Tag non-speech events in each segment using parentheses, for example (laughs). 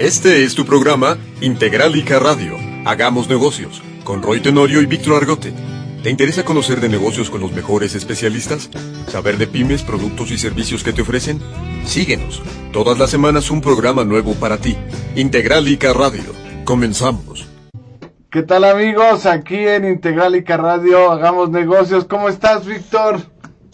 Este es tu programa Integralica Radio. Hagamos negocios con Roy Tenorio y Víctor Argote. ¿Te interesa conocer de negocios con los mejores especialistas? ¿Saber de pymes, productos y servicios que te ofrecen? Síguenos. Todas las semanas un programa nuevo para ti. Integralica Radio. Comenzamos. ¿Qué tal amigos? Aquí en Integralica Radio hagamos negocios. ¿Cómo estás, Víctor?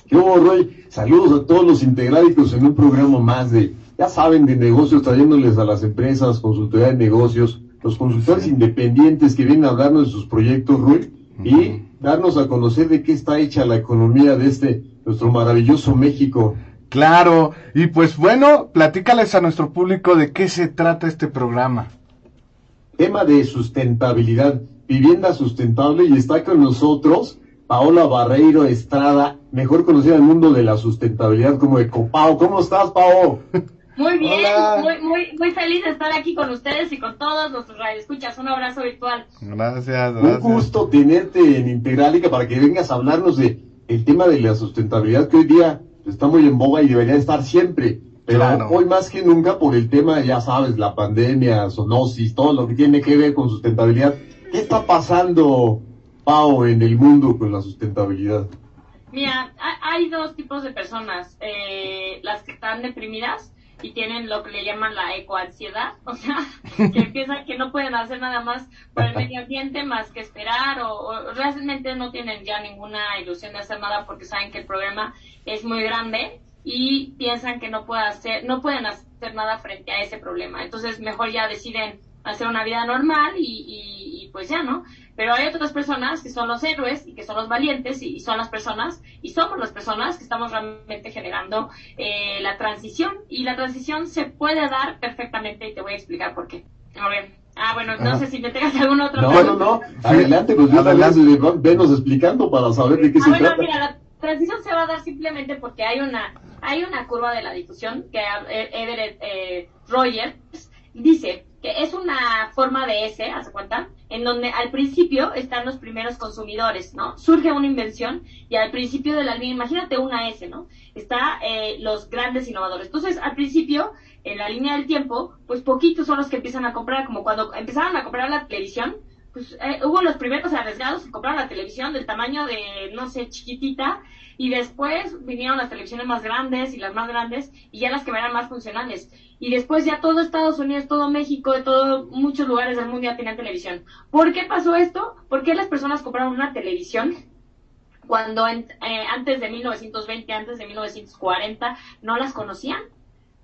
¿Qué hubo, Roy? Saludos a todos los integrálicos en un programa más de, ya saben, de negocios, trayéndoles a las empresas, consultoría de negocios, los consultores independientes que vienen a hablarnos de sus proyectos, Roy, y darnos a conocer de qué está hecha la economía de este, nuestro maravilloso México. Claro, y pues bueno, platícales a nuestro público de qué se trata este programa. Tema de sustentabilidad, vivienda sustentable, y está con nosotros Paola Barreiro Estrada, mejor conocida en el mundo de la sustentabilidad como Ecopao. ¿Cómo estás, Pao? (laughs) Muy bien, muy, muy, muy feliz de estar aquí con ustedes y con todos nuestros radioescuchas. Un abrazo virtual. Gracias, gracias. Un gusto tenerte en Integralica para que vengas a hablarnos de el tema de la sustentabilidad que hoy día está muy en boga y debería estar siempre. Pero Claro. hoy más que nunca por el tema, ya sabes, la pandemia, zoonosis, todo lo que tiene que ver con sustentabilidad. ¿Qué está pasando, Pau, en el mundo con la sustentabilidad? Mira, ha- hay dos tipos de personas. Eh, las que están deprimidas y tienen lo que le llaman la ecoansiedad, o sea, (laughs) que empiezan que no pueden hacer nada más por el medio ambiente más que esperar o, o realmente no tienen ya ninguna ilusión de hacer nada porque saben que el problema es muy grande y piensan que no puede hacer, no pueden hacer nada frente a ese problema. Entonces mejor ya deciden hacer una vida normal y, y- y pues ya, ¿no? Pero hay otras personas que son los héroes y que son los valientes y, y son las personas y somos las personas que estamos realmente generando eh, la transición y la transición se puede dar perfectamente y te voy a explicar por qué. A ver, ah bueno, no Ajá. sé si me tengas (laughs) algún otro. No, tema. no, no. Adelante, pues Adelante. venos explicando para saber de qué Ah, se bueno, trata. mira, la transición se va a dar simplemente porque hay una hay una curva de la difusión que eh, Everett eh, Rogers dice es una forma de S, ¿hace cuenta? En donde al principio están los primeros consumidores, ¿no? Surge una invención y al principio de la línea, imagínate una S, ¿no? Está eh, los grandes innovadores. Entonces, al principio, en la línea del tiempo, pues poquitos son los que empiezan a comprar, como cuando empezaron a comprar la televisión, pues eh, hubo los primeros arriesgados que compraron la televisión del tamaño de, no sé, chiquitita, y después vinieron las televisiones más grandes y las más grandes, y ya las que eran más funcionales. Y después ya todo Estados Unidos, todo México, de todo, muchos lugares del mundo ya tenían televisión. ¿Por qué pasó esto? ¿Por qué las personas compraron una televisión cuando en- eh, antes de 1920, antes de 1940, no las conocían?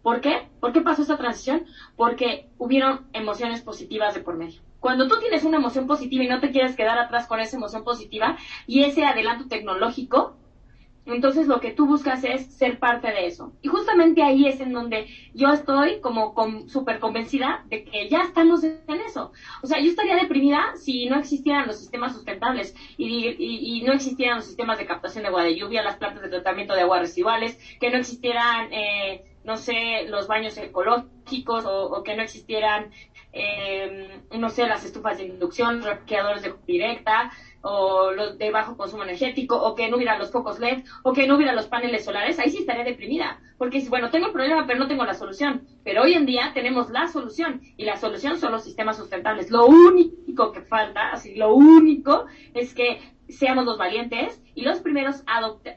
¿Por qué? ¿Por qué pasó esta transición? Porque hubieron emociones positivas de por medio. Cuando tú tienes una emoción positiva y no te quieres quedar atrás con esa emoción positiva y ese adelanto tecnológico, entonces lo que tú buscas es ser parte de eso. Y justamente ahí es en donde yo estoy como con- súper convencida de que ya estamos en eso. O sea, yo estaría deprimida si no existieran los sistemas sustentables y, y- no existieran los sistemas de captación de agua de lluvia, las plantas de tratamiento de aguas residuales, que no existieran, eh, no sé, los baños ecológicos o, o que no existieran, eh, no sé, las estufas de inducción, refrigeradores de directa o los de bajo consumo energético o que no hubiera los focos LED o que no hubiera los paneles solares, ahí sí estaría deprimida. Porque bueno, tengo el problema pero no tengo la solución. Pero hoy en día tenemos la solución y la solución son los sistemas sustentables. Lo único que falta, así, lo único es que seamos los valientes y los primeros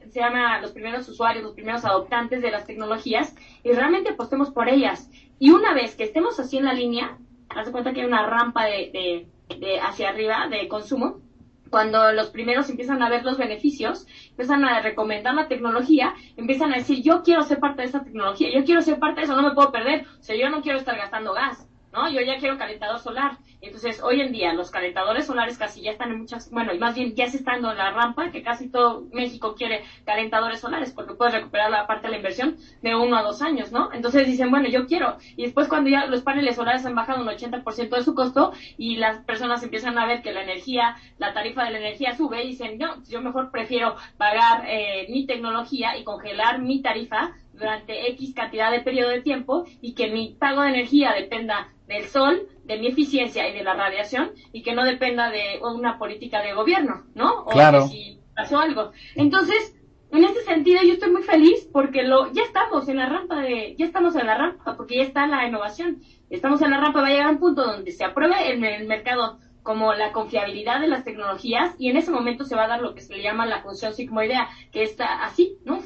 se llama los primeros usuarios, los primeros adoptantes de las tecnologías y realmente apostemos por ellas. Y una vez que estemos así en la línea, haz cuenta que hay una rampa de, de, de hacia arriba de consumo, cuando los primeros empiezan a ver los beneficios, empiezan a recomendar la tecnología, empiezan a decir, yo quiero ser parte de esta tecnología, yo quiero ser parte de eso, no me puedo perder, o sea, yo no quiero estar gastando gas, ¿no? Yo ya quiero calentador solar. Entonces, hoy en día, los calentadores solares casi ya están en muchas, bueno, y más bien ya se está dando en la rampa, que casi todo México quiere calentadores solares, porque puedes recuperar la parte de la inversión de uno a dos años, ¿no? Entonces dicen, bueno, yo quiero. Y después cuando ya los paneles solares han bajado un 80% de su costo y las personas empiezan a ver que la energía, la tarifa de la energía sube dicen, no, yo mejor prefiero pagar eh, mi tecnología y congelar mi tarifa durante X cantidad de periodo de tiempo y que mi pago de energía dependa del sol, de mi eficiencia y de la radiación y que no dependa de una política de gobierno, ¿no? O Claro. de si pasó algo. Entonces, en este sentido yo estoy muy feliz porque lo, ya estamos en la rampa de, ya estamos en la rampa porque ya está la innovación. Estamos en la rampa, va a llegar un punto donde se apruebe en el mercado como la confiabilidad de las tecnologías y en ese momento se va a dar lo que se le llama la función sigmoidea, que está así, ¿no?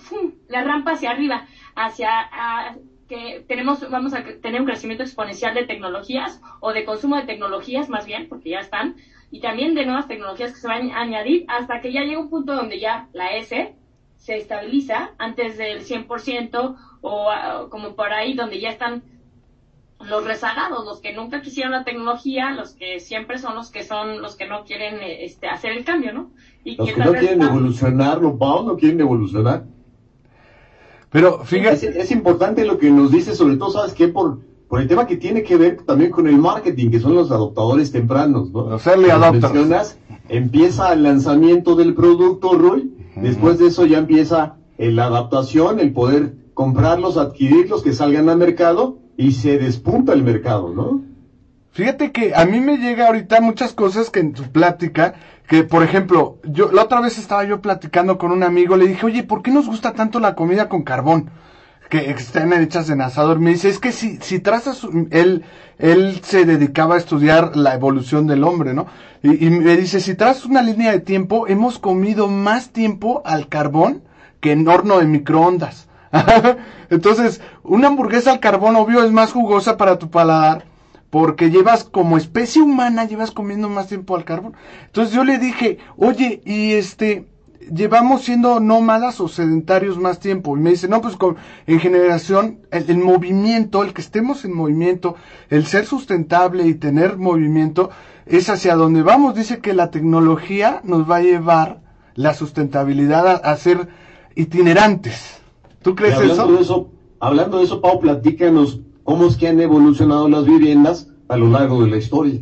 La rampa hacia arriba, hacia que tenemos, vamos a tener un crecimiento exponencial de tecnologías o de consumo de tecnologías más bien, porque ya están, y también de nuevas tecnologías que se van a añadir hasta que ya llegue un punto donde ya la S se estabiliza antes del 100% o ah, como por ahí donde ya están los rezagados, los que nunca quisieron la tecnología, los que siempre son los que son los que no quieren este, hacer el cambio, ¿no? Y los que, no quieren evolucionar, ¿no, Pau? No quieren evolucionar. Pero fíjate. Es, importante lo que nos dice, sobre todo, ¿sabes qué? Por, por el tema que tiene que ver también con el marketing, que son los adoptadores tempranos, ¿no? Los early adopters. Empieza el lanzamiento del producto, Roy. Después de eso ya empieza la adaptación, el poder comprarlos, adquirirlos, que salgan al mercado y se despunta el mercado, ¿no? Fíjate que a mí me llega ahorita muchas cosas que en tu plática, que por ejemplo, yo la otra vez estaba yo platicando con un amigo, le dije, oye, ¿por qué nos gusta tanto la comida con carbón? Que están hechas en asador. Me dice, es que si, si trazas, él, él se dedicaba a estudiar la evolución del hombre, ¿no? Y, y me dice, si trazas una línea de tiempo, hemos comido más tiempo al carbón que en horno de microondas. (laughs) Entonces, una hamburguesa al carbón, obvio, es más jugosa para tu paladar, porque llevas como especie humana, llevas comiendo más tiempo al carbón. Entonces yo le dije, oye, y este, llevamos siendo nómadas o sedentarios más tiempo. Y me dice, no, pues con, en generación, el, movimiento, el que estemos en movimiento, el ser sustentable y tener movimiento, es hacia donde vamos. Dice que la tecnología nos va a llevar la sustentabilidad a, a ser itinerantes. ¿Tú crees hablando eso? De eso? Hablando de eso, Pau, platícanos cómo es que han evolucionado las viviendas a lo largo de la historia.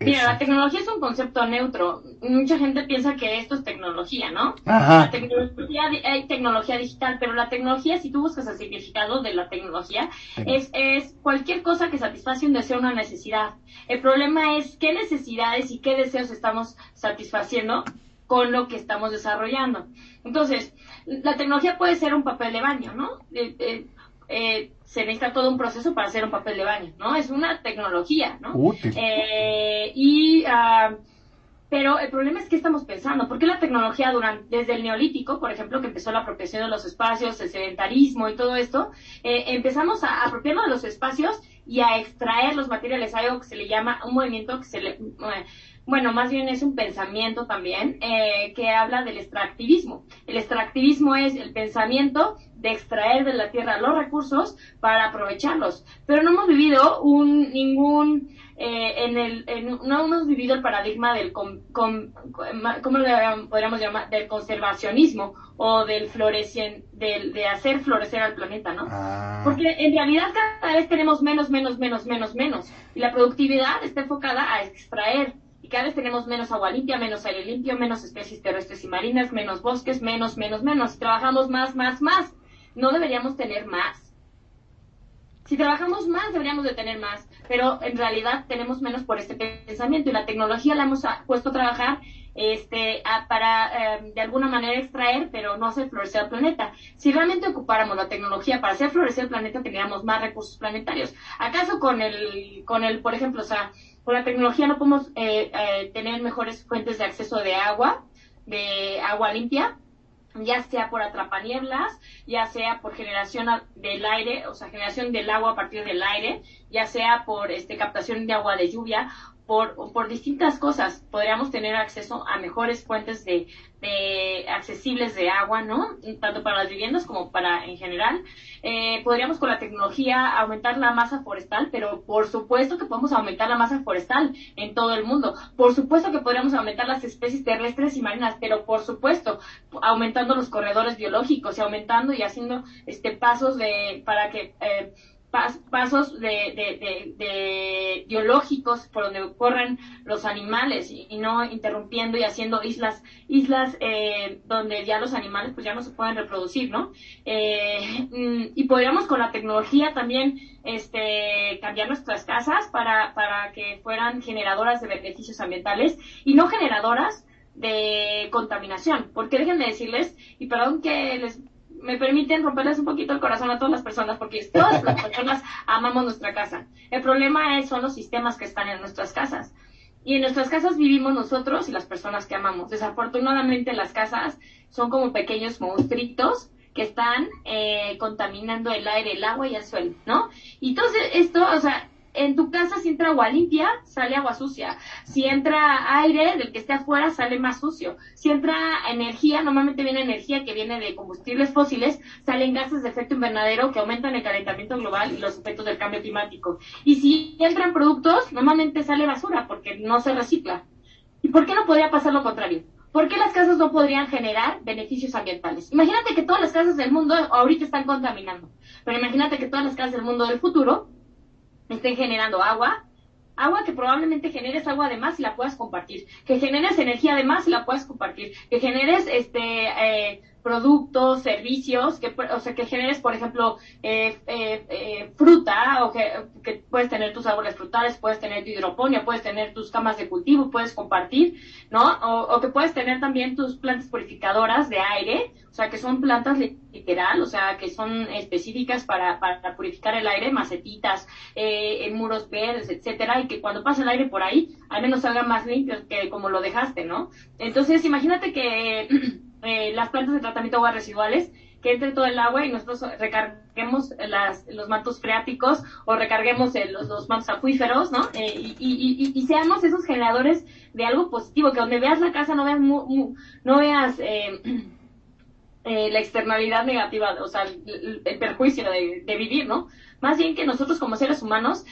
Mira, la tecnología es un concepto neutro. Mucha gente piensa que esto es tecnología, ¿no? Ajá. La tecnología, hay tecnología digital, pero la tecnología, si tú buscas el significado de la tecnología, es, es cualquier cosa que satisface un deseo, una necesidad. El problema es qué necesidades y qué deseos estamos satisfaciendo con lo que estamos desarrollando. Entonces, la tecnología puede ser un papel de baño, ¿no? Eh, eh, eh, se necesita todo un proceso para hacer un papel de baño, ¿no? Es una tecnología, ¿no? y, ah, pero el problema es que estamos pensando, ¿por qué la tecnología durante, desde el neolítico, por ejemplo, que empezó la apropiación de los espacios, el sedentarismo y todo esto, empezamos a apropiarnos de los espacios y a extraer los materiales, algo que se le llama un movimiento que se le, bueno, más bien es un pensamiento también eh, que habla del extractivismo. El extractivismo es el pensamiento de extraer de la tierra los recursos para aprovecharlos. Pero no hemos vivido un ningún eh, en el no hemos vivido el paradigma del ¿cómo le podríamos llamar? del conservacionismo o del florecien del, de hacer florecer al planeta, ¿no? Ah. Porque en realidad cada vez tenemos menos, menos, menos, menos, menos y la productividad está enfocada a extraer y cada vez tenemos menos agua limpia, menos aire limpio, menos especies terrestres y marinas, menos bosques, menos, menos, menos. Trabajamos más, más, más. No deberíamos tener más. Si trabajamos más, deberíamos de tener más, pero en realidad tenemos menos por este pensamiento y la tecnología la hemos puesto a trabajar este, para em, de alguna manera extraer, pero no hacer florecer el planeta. Si realmente ocupáramos la tecnología para hacer florecer el planeta, tendríamos más recursos planetarios. ¿Acaso con el, con el, por ejemplo, o sea, con la tecnología no podemos eh, eh, tener mejores fuentes de acceso de agua, de agua limpia, ya sea por atrapanieblas, ya sea por generación del aire, o sea, generación del agua a partir del aire, ya sea por este captación de agua de lluvia por, por distintas cosas podríamos tener acceso a mejores fuentes de, de accesibles de agua, ¿no? Tanto para las viviendas como para en general. Eh, podríamos con la tecnología aumentar la masa forestal, pero por supuesto que podemos aumentar la masa forestal en todo el mundo. Por supuesto que podríamos aumentar las especies terrestres y marinas, pero por supuesto aumentando los corredores biológicos y aumentando y haciendo este pasos de para que eh, pasos de, biológicos por donde corren los animales y, no interrumpiendo y haciendo islas islas eh, donde ya los animales pues ya no se pueden reproducir no eh, mm, y podríamos con la tecnología también este cambiar nuestras casas para para que fueran generadoras de beneficios ambientales y no generadoras de contaminación. Porque déjenme decirles, y perdón que les me permiten romperles un poquito el corazón a todas las personas, porque todas las personas amamos nuestra casa. El problema es, son los sistemas que están en nuestras casas. Y en nuestras casas vivimos nosotros y las personas que amamos. Desafortunadamente las casas son como pequeños monstruitos que están eh, contaminando el aire, el agua y el suelo, ¿no? Y entonces esto, o sea, en tu casa si entra agua limpia, sale agua sucia. Si entra aire del que esté afuera, sale más sucio. Si entra energía, normalmente viene energía que viene de combustibles fósiles, salen gases de efecto invernadero que aumentan el calentamiento global y los efectos del cambio climático. Y si entran productos, normalmente sale basura porque no se recicla. ¿Y por qué no podría pasar lo contrario? ¿Por qué las casas no podrían generar beneficios ambientales? Imagínate que todas las casas del mundo ahorita están contaminando, pero imagínate que todas las casas del mundo del futuro estén generando agua, agua que probablemente generes agua de más y la puedas compartir, que generes energía de más y la puedas compartir, que generes este eh, productos, servicios, que, o sea, que generes, por ejemplo, eh, eh, eh, fruta, o que, puedes tener tus árboles frutales, puedes tener tu hidroponio, puedes tener tus camas de cultivo, puedes compartir, ¿no? O, o, que puedes tener también tus plantas purificadoras de aire, o sea, que son plantas literal, o sea, que son específicas para, para purificar el aire, macetitas, eh, en muros verdes, etcétera, y que cuando pase el aire por ahí, al menos salga más limpio que como lo dejaste, ¿no? Entonces, imagínate que (clears throat) eh, las plantas de tratamiento de aguas residuales, que entre todo el agua y nosotros recarguemos las, los mantos freáticos o recarguemos los, los, mantos acuíferos, ¿no? Eh, y, y, y, seamos esos generadores de algo positivo, que donde veas la casa no veas, mu, mu, no veas eh, (clears throat) eh, la externalidad negativa, o sea, el, el perjuicio de, de, vivir, ¿no? Más bien que nosotros como seres humanos,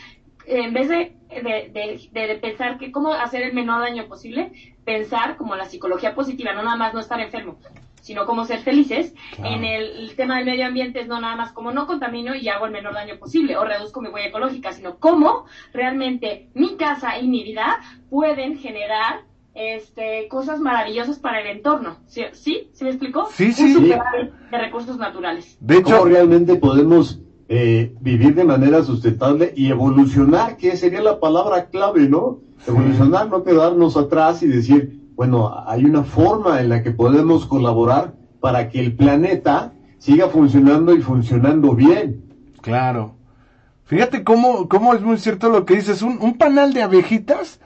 en vez de, de, de, pensar que cómo hacer el menor daño posible, pensar como la psicología positiva, no nada más no estar enfermo, sino cómo ser felices. Claro. En el, el, tema del medio ambiente es no nada más como no contamino y hago el menor daño posible o reduzco mi huella ecológica, sino cómo realmente mi casa y mi vida pueden generar este, cosas maravillosas para el entorno. ¿Sí? ¿Sí? ¿Sí me explicó? Sí, sí. Un de recursos naturales. De hecho, ¿Cómo realmente podemos eh, vivir de manera sustentable y evolucionar, que sería la palabra clave, ¿no? Evolucionar, no quedarnos atrás y decir, bueno, hay una forma en la que podemos colaborar para que el planeta siga funcionando y funcionando bien. Claro. Fíjate cómo, cómo es muy cierto lo que dices. Un, un panal de abejitas,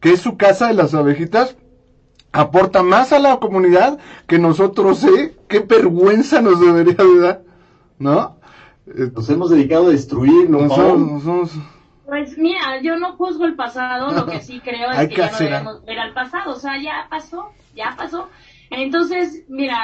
que es su casa de las abejitas, aporta más a la comunidad que nosotros, ¿eh? Qué vergüenza nos debería de dar, ¿no? Nos hemos dedicado a destruir, ¿no? Nos somos... Pues mira, yo no juzgo el pasado, lo que sí creo es que, que ya no debemos ver al pasado, o sea, ya pasó, ya pasó. Entonces, mira,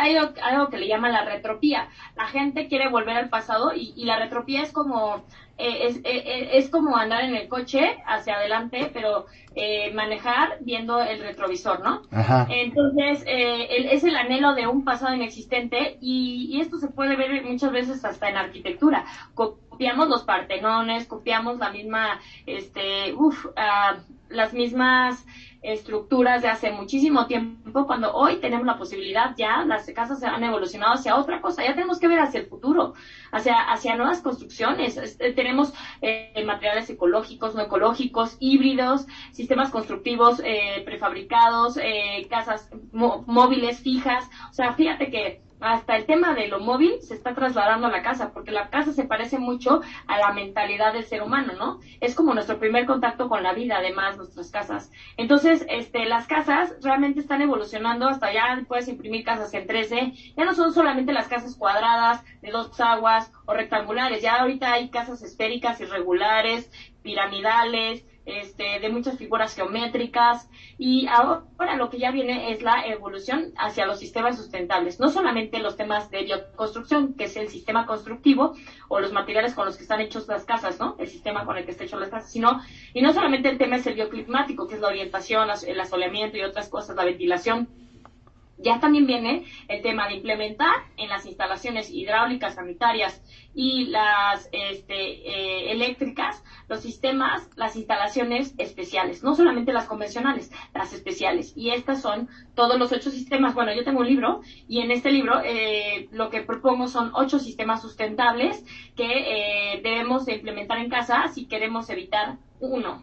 hay algo que le llaman la retropía. La gente quiere volver al pasado y, y la retropía es como eh, es, eh, es, como andar en el coche hacia adelante, pero eh, manejar viendo el retrovisor, ¿no? Ajá. Entonces, eh, el, es el anhelo de un pasado inexistente y, y, esto se puede ver muchas veces hasta en arquitectura. Copiamos los partenones, copiamos la misma, este, uff, uh, las mismas estructuras de hace muchísimo tiempo, cuando hoy tenemos la posibilidad ya, las casas se han evolucionado hacia otra cosa, ya tenemos que ver hacia el futuro, hacia, hacia nuevas construcciones, este, tenemos eh, materiales ecológicos, no ecológicos, híbridos, sistemas constructivos eh, prefabricados, eh, casas móviles fijas, o sea, fíjate que hasta el tema de lo móvil se está trasladando a la casa, porque la casa se parece mucho a la mentalidad del ser humano, ¿no? Es como nuestro primer contacto con la vida, además, nuestras casas. Entonces, este, las casas realmente están evolucionando, hasta ya puedes imprimir casas en 3D, ya no son solamente las casas cuadradas, de dos aguas o rectangulares, ya ahorita hay casas esféricas, irregulares, piramidales, este, de muchas figuras geométricas. Y ahora lo que ya viene es la evolución hacia los sistemas sustentables, no solamente los temas de bioconstrucción, que es el sistema constructivo o los materiales con los que están hechos las casas, ¿no? El sistema con el que está hecho las casas, sino, y no solamente el tema es el bioclimático, que es la orientación, el asoleamiento y otras cosas, la ventilación, ya también viene el tema de implementar en las instalaciones hidráulicas, sanitarias y las este, eh, eléctricas los sistemas, las instalaciones especiales, no solamente las convencionales, las especiales. Y estas son todos los ocho sistemas. Bueno, yo tengo un libro y en este libro eh, lo que propongo son ocho sistemas sustentables que eh, debemos de implementar en casa si queremos evitar uno.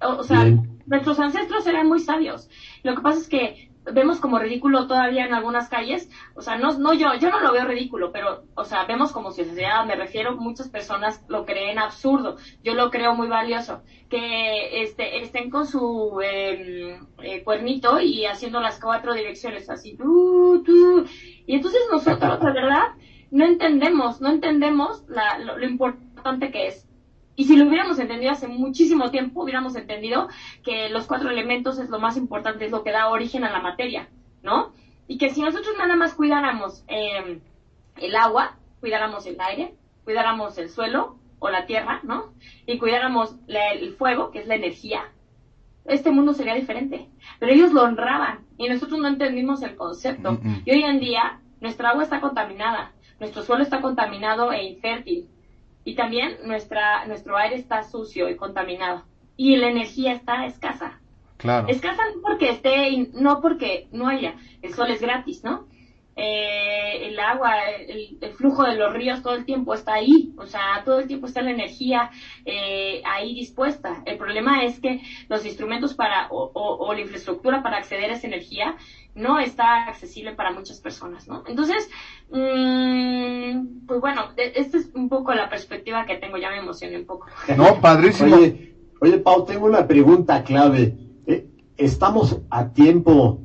O, o sea, Bien nuestros ancestros eran muy sabios. Lo que pasa es que vemos como ridículo todavía en algunas calles, o sea, no, no yo, yo no lo veo ridículo, pero, o sea, vemos como si sociedad, me refiero, muchas personas lo creen absurdo, yo lo creo muy valioso, que este, estén con su em, eh, cuernito y haciendo las cuatro direcciones así, tú, tú, y entonces nosotros, la verdad, no entendemos, no entendemos la, lo importante que es. Y si lo hubiéramos entendido hace muchísimo tiempo, hubiéramos entendido que los cuatro elementos es lo más importante, es lo que da origen a la materia, ¿no? Y que si nosotros nada más cuidáramos em, el agua, cuidáramos el aire, cuidáramos el suelo o la tierra, ¿no? Y cuidáramos el fuego, que es la energía, este mundo sería diferente. Pero ellos lo honraban y nosotros no entendimos el concepto. Mm, mm. Y hoy en día nuestra agua está contaminada, nuestro suelo está contaminado e infértil, y también nuestra, nuestro aire está sucio y contaminado. Y la energía está escasa. Claro. Escasa no porque esté, no porque no haya. El sol es gratis, ¿no? Eh, el agua, el, flujo de los ríos todo el tiempo está ahí, o sea, todo el tiempo está la energía eh, ahí dispuesta. El problema es que los instrumentos para o, o, la infraestructura para acceder a esa energía no está accesible para muchas personas, ¿no? Entonces, mmm, pues bueno, e, esta es un poco la perspectiva que tengo, ya me emocioné un poco. (laughs) No, padrísimo. Oye, oye Pau, tengo una pregunta clave. Eh, ¿Estamos a tiempo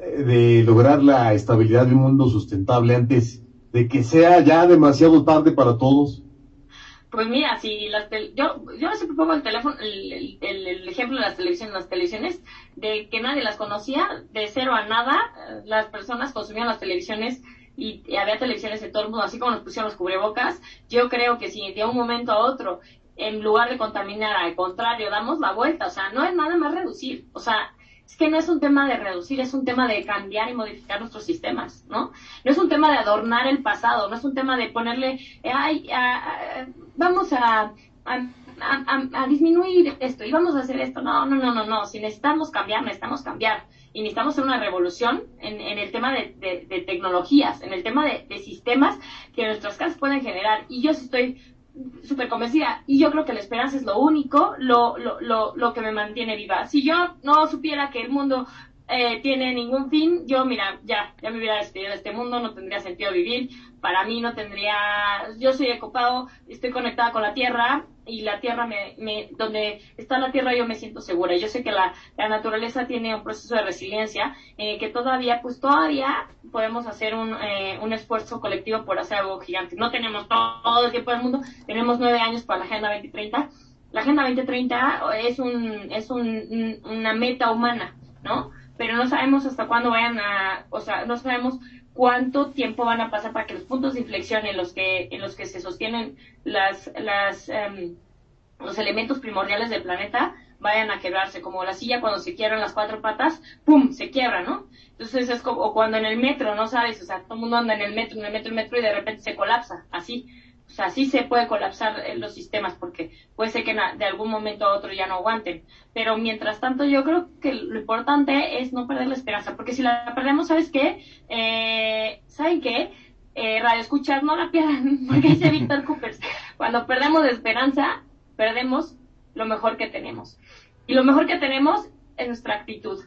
eh, de lograr la estabilidad de un mundo sustentable antes de que sea ya demasiado tarde para todos? Pues mira, si las yo, yo siempre pongo el teléfono, el, el, ejemplo de las televisiones, las televisiones, de que nadie las conocía, de cero a nada, eh, las personas consumían las televisiones y, había televisiones de todo el mundo, así como nos pusieron los cubrebocas, yo creo que si de un momento a otro, en lugar de contaminar, al contrario, damos la vuelta, o sea, no es nada más reducir, o sea, es que no es un tema de reducir, es un tema de cambiar y modificar nuestros sistemas, ¿no? No es un tema de adornar el pasado, no es un tema de ponerle, ay, vamos a, a, disminuir esto y vamos a hacer esto. No, no, no, no, no. Si necesitamos cambiar, necesitamos cambiar. Y necesitamos hacer una revolución en, en el tema de, de, tecnologías, en el tema de, de sistemas que nuestras casas pueden generar. Y yo estoy súper convencida. Y yo creo que la esperanza es lo único, lo, lo, lo, lo que me mantiene viva. Si yo no supiera que el mundo eh, tiene ningún fin, yo mira, ya, ya me hubiera despedido de este mundo, no tendría sentido vivir, para mí no tendría, yo soy ocupado, estoy conectada con la tierra y la tierra me, me, donde está la tierra yo me siento segura. Yo sé que la, naturaleza tiene un proceso de resiliencia, eh, que todavía, pues todavía podemos hacer un, eh, un esfuerzo colectivo por hacer algo gigante. No tenemos todo el tiempo del mundo, tenemos nueve años para la Agenda 2030. La Agenda 2030 es un, es un, una meta humana, ¿no? Pero no sabemos hasta cuándo vayan a, o sea, no sabemos cuánto tiempo van a pasar para que los puntos de inflexión en los que, en los que se sostienen las, las, em, los elementos primordiales del planeta vayan a quebrarse, como la silla cuando se quiebran las cuatro patas, ¡pum!, se quiebra, ¿no? Entonces es como, o cuando en el metro, ¿no sabes? O sea, todo el mundo anda en el metro, en el metro, en el metro y de repente se colapsa, así. O sea, sí se puede colapsar los sistemas porque puede ser que de algún momento a otro ya no aguanten. Pero mientras tanto, yo creo que lo importante es no perder la esperanza, porque si la perdemos, ¿sabes qué? Eh, ¿Saben qué? Eh, radio escuchar, no la pierdan, (laughs) porque dice (laughs) Víctor Cooper, cuando perdemos la esperanza, perdemos lo mejor que tenemos. Y lo mejor que tenemos es nuestra actitud.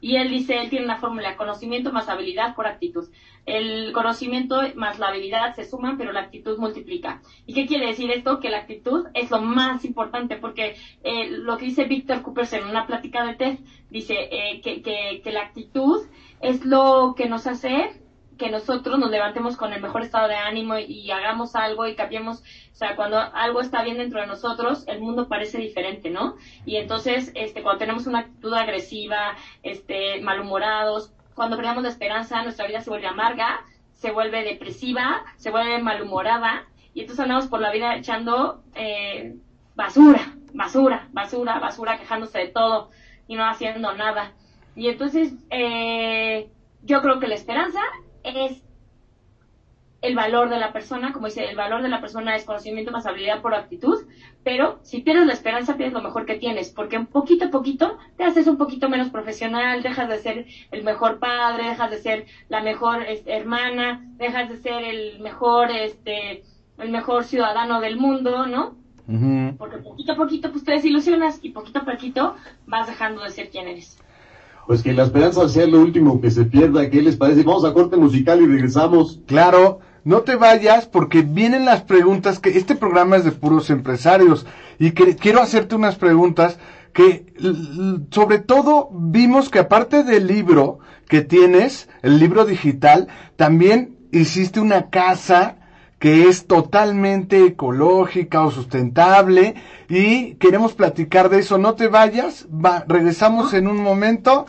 Y él dice, él tiene una fórmula, conocimiento más habilidad por actitud. El conocimiento más la habilidad se suman, pero la actitud multiplica. ¿Y qué quiere decir esto? Que la actitud es lo más importante, porque eh, lo que dice Víctor Cooper en una plática de TED, dice eh, que, que, que la actitud es lo que nos hace que nosotros nos levantemos con el mejor estado de ánimo y, hagamos algo y cambiemos, o sea, cuando algo está bien dentro de nosotros, el mundo parece diferente, ¿no? Y entonces, este, cuando tenemos una actitud agresiva, este, malhumorados, cuando perdemos la esperanza, nuestra vida se vuelve amarga, se vuelve depresiva, se vuelve malhumorada, y entonces andamos por la vida echando eh, basura, basura, basura, basura, quejándose de todo y no haciendo nada. Y entonces, eh, yo creo que la esperanza es el valor de la persona, como dice, el valor de la persona es conocimiento más habilidad por actitud, pero si pierdes la esperanza, pierdes lo mejor que tienes, porque un poquito a poquito te haces un poquito menos profesional, dejas de ser el mejor padre, dejas de ser la mejor este, hermana, dejas de ser el mejor, este, el mejor ciudadano del mundo, ¿no? Porque poquito a poquito pues te desilusionas y poquito a poquito vas dejando de ser quien eres. Pues que la esperanza sea lo último que se pierda, ¿qué les parece? Vamos a corte musical y regresamos. Claro, no te vayas porque vienen las preguntas que este programa es de puros empresarios y que quiero hacerte unas preguntas que sobre todo vimos que aparte del libro que tienes, el libro digital, también hiciste una casa que es totalmente ecológica o sustentable y queremos platicar de eso. No te vayas, va, regresamos en un momento.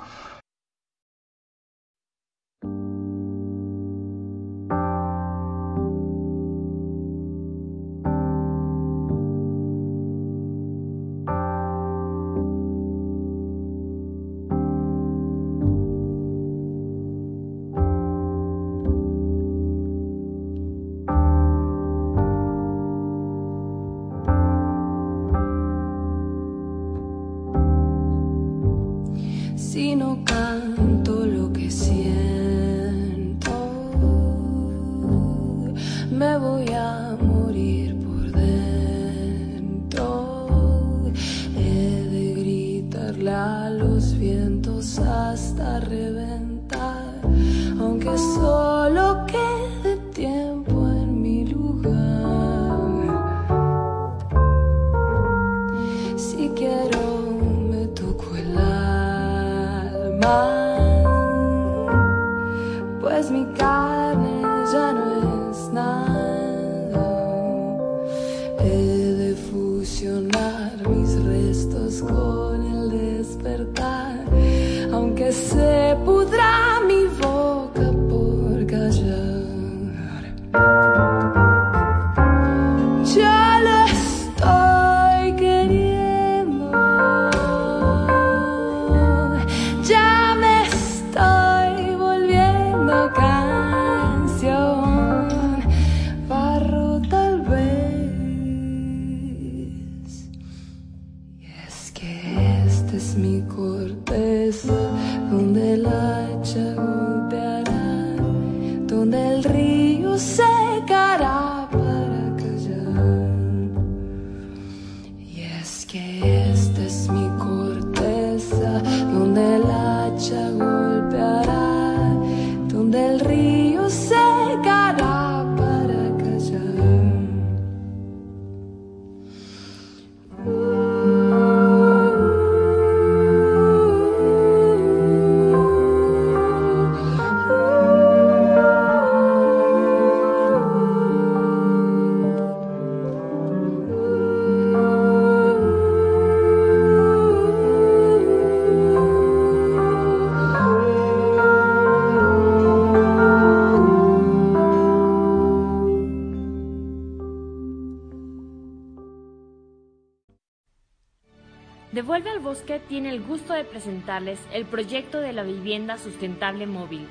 Tiene el gusto de presentarles el proyecto de la vivienda sustentable móvil,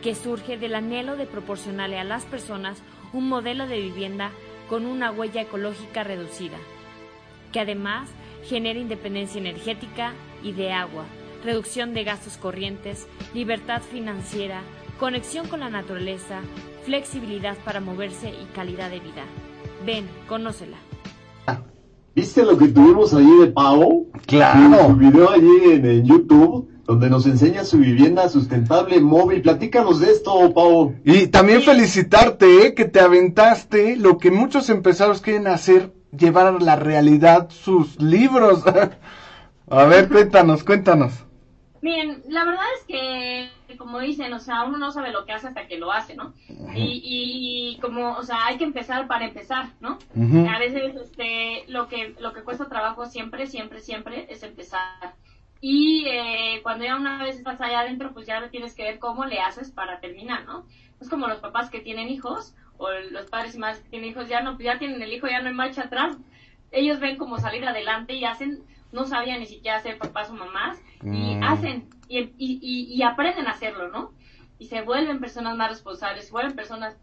que surge del anhelo de proporcionarle a las personas un modelo de vivienda con una huella ecológica reducida, que además genera independencia energética y de agua, reducción de gastos corrientes, libertad financiera, conexión con la naturaleza, flexibilidad para moverse y calidad de vida. Ven, conócela. ¿Viste lo que tuvimos allí de Pau? Claro. Su video allí en, YouTube, donde nos enseña su vivienda sustentable móvil. Platícanos de esto, Pau. Y también felicitarte, ¿eh? que te aventaste lo que muchos empresarios quieren hacer, llevar a la realidad sus libros. (laughs) a ver, cuéntanos, cuéntanos. Miren, la verdad es que como dicen, o sea, uno no sabe lo que hace hasta que lo hace, ¿no? y, y, como, o sea, hay que empezar para empezar, ¿no? A veces, este, lo que, lo que cuesta trabajo siempre, siempre, siempre es empezar. Y eh, cuando ya una vez estás allá adentro, pues ya tienes que ver cómo le haces para terminar, ¿no? Es como los papás que tienen hijos, o los padres y madres que tienen hijos, ya no, ya tienen el hijo, ya no hay marcha atrás. Ellos ven cómo salir adelante y hacen, no sabían ni siquiera ser papás o mamás, y mm. hacen, y, y, y, aprenden a hacerlo, ¿no? Y se vuelven personas más responsables, se vuelven personas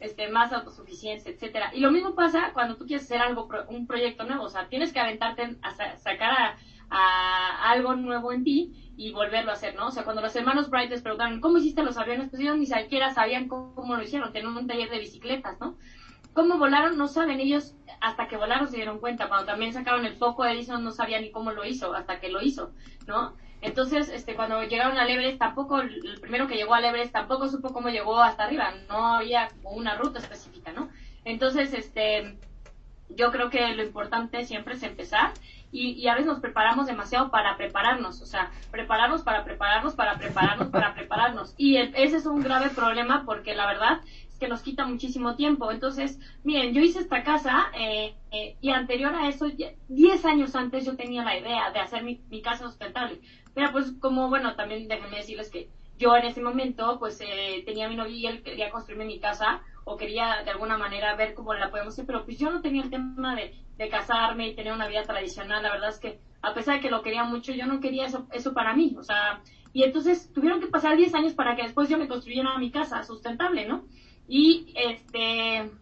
este, más autosuficientes, etcétera. Y lo mismo pasa cuando tú quieres hacer algo, un proyecto nuevo, o sea, tienes que aventarte a sacar a, algo nuevo en ti y volverlo a hacer, ¿no? O sea, cuando los hermanos Bright les preguntaron, ¿cómo hiciste los aviones? Pues ellos ni siquiera sabían cómo, lo hicieron, tenían un taller de bicicletas, ¿no? Cómo volaron, no saben ellos, hasta que volaron se dieron cuenta. Cuando también sacaron el foco, Edison no sabía ni cómo lo hizo, hasta que lo hizo, ¿no? Entonces, este, cuando llegaron al Everest, tampoco, el primero que llegó al Everest tampoco supo cómo llegó hasta arriba, no había como una ruta específica, ¿no? Entonces, este, yo creo que lo importante siempre es empezar y, y, a veces nos preparamos demasiado para prepararnos, o sea, prepararnos para prepararnos, para prepararnos, para prepararnos. Y ese es un grave problema porque la verdad que nos quita muchísimo tiempo. Entonces, miren, yo hice esta casa eh, eh, y anterior a eso, 10 años antes yo tenía la idea de hacer mi, casa sustentable. Pero pues como, bueno, también déjenme decirles que yo en ese momento pues eh, tenía mi novio y él quería construirme mi casa o quería de alguna manera ver cómo la podemos hacer, pero pues yo no tenía el tema de, de casarme y tener una vida tradicional, la verdad es que a pesar de que lo quería mucho, yo no quería eso, eso para mí, o sea, y entonces tuvieron que pasar 10 años para que después yo me construyera mi casa sustentable, ¿no? Y este,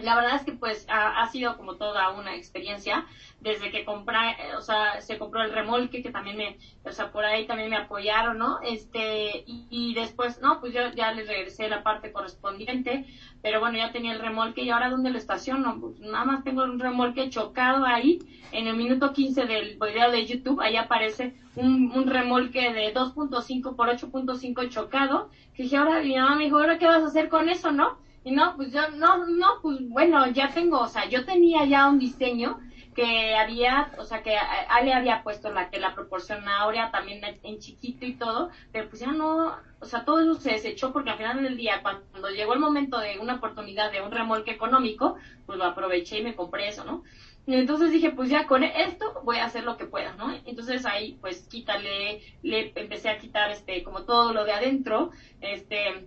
la verdad es que pues ha, sido como toda una experiencia desde que compré, o sea, se compró el remolque que también me, o sea, por ahí también me apoyaron, ¿no? Este, y, y, después, no, pues yo ya les regresé la parte correspondiente, pero bueno, ya tenía el remolque y ahora dónde lo estaciono, pues nada más tengo un remolque chocado ahí, en el minuto 15 del video de YouTube, ahí aparece un, un remolque de 2.5 por 8.5 chocado, que dije, ahora mi mamá me dijo, ¿ahora qué vas a hacer con eso, no? Y no, pues yo, no, no, pues bueno, ya tengo, o sea, yo tenía ya un diseño que había, o sea, que Ale había puesto la que la proporción áurea también en chiquito y todo, pero pues ya no, o sea, todo eso se desechó porque al final del día, cuando llegó el momento de una oportunidad de un remolque económico, pues lo aproveché y me compré eso, ¿no? Y entonces dije, pues ya con esto voy a hacer lo que pueda, ¿no? Entonces ahí, pues quítale, le empecé a quitar este, como todo lo de adentro, este,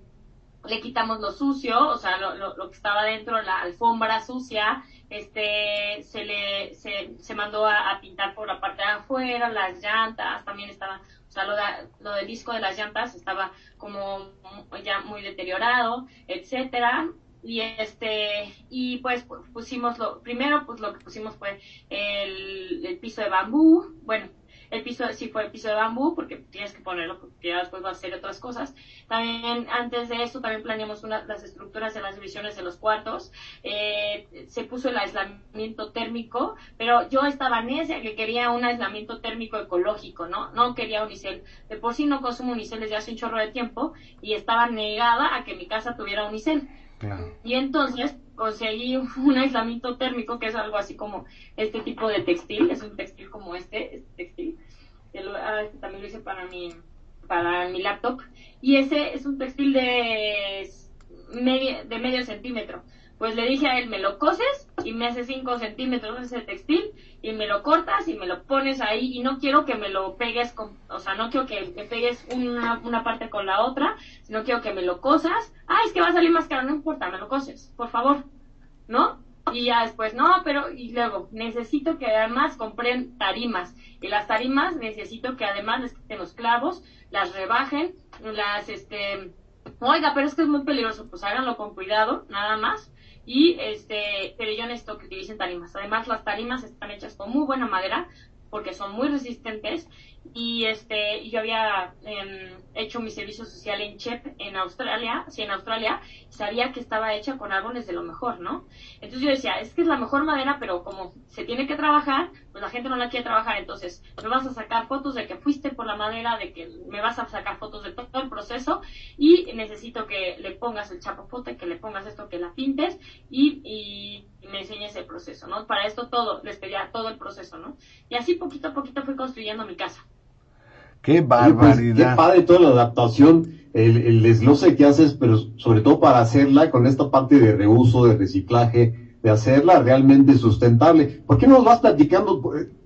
le quitamos lo sucio, o sea, lo, lo, lo, que estaba dentro, la alfombra sucia, este, se le, se, se mandó a, a, pintar por la parte de afuera, las llantas, también estaban, o sea, lo, de, lo del disco de las llantas estaba como ya muy deteriorado, etcétera. Y este, y pues pusimos lo, primero pues lo que pusimos fue el, el piso de bambú, bueno, sí fue el piso de bambú porque tienes que ponerlo porque ya después va a hacer otras cosas. También antes de eso también planeamos una, las estructuras de las divisiones de los cuartos. Eh, se puso el aislamiento térmico, pero yo estaba necia que quería un aislamiento térmico ecológico, ¿no? No quería unicel. De por sí no consumo unicel desde hace un chorro de tiempo y estaba negada a que mi casa tuviera unicel. Y entonces conseguí (laughs) un aislamiento térmico que es algo así como este tipo de textil, es un textil como este, este textil, que lo, ah, este también lo hice para mi, para mi laptop, y ese es un textil de medio, de medio centímetro. Pues le dije a él, me lo coses y me hace 5 centímetros ese textil y me lo cortas y me lo pones ahí y no quiero que me lo pegues con, o sea, no quiero que te pegues una, una parte con la otra, sino quiero que me lo cosas. Ah, es que va a salir más caro, no importa, me lo coses, por favor, ¿no? Y ya después, no, pero, y luego, necesito que además compren tarimas. Y las tarimas necesito que además les quiten los clavos, las rebajen, las, este, oiga, pero es que es muy peligroso, pues háganlo con cuidado, nada más y este pero yo necesito que utilicen tarimas. Además las tarimas están hechas con muy buena madera porque son muy resistentes y este yo había eh, hecho mi servicio social en Chep en Australia sí en Australia sabía que estaba hecha con árboles de lo mejor no entonces yo decía es que es la mejor madera pero como se tiene que trabajar pues la gente no la quiere trabajar entonces me vas a sacar fotos de que fuiste por la madera de que me vas a sacar fotos de todo el proceso y necesito que le pongas el chapapote que le pongas esto que la pintes y, y me enseñes el proceso, ¿no? Para esto todo, les pedía todo el proceso, ¿no? Y así poquito a poquito fui construyendo mi casa. ¡Qué barbaridad! Pues, qué padre toda la adaptación, el, el desglose que haces, pero sobre todo para hacerla con esta parte de reuso, de reciclaje, de hacerla realmente sustentable. ¿Por qué no nos vas platicando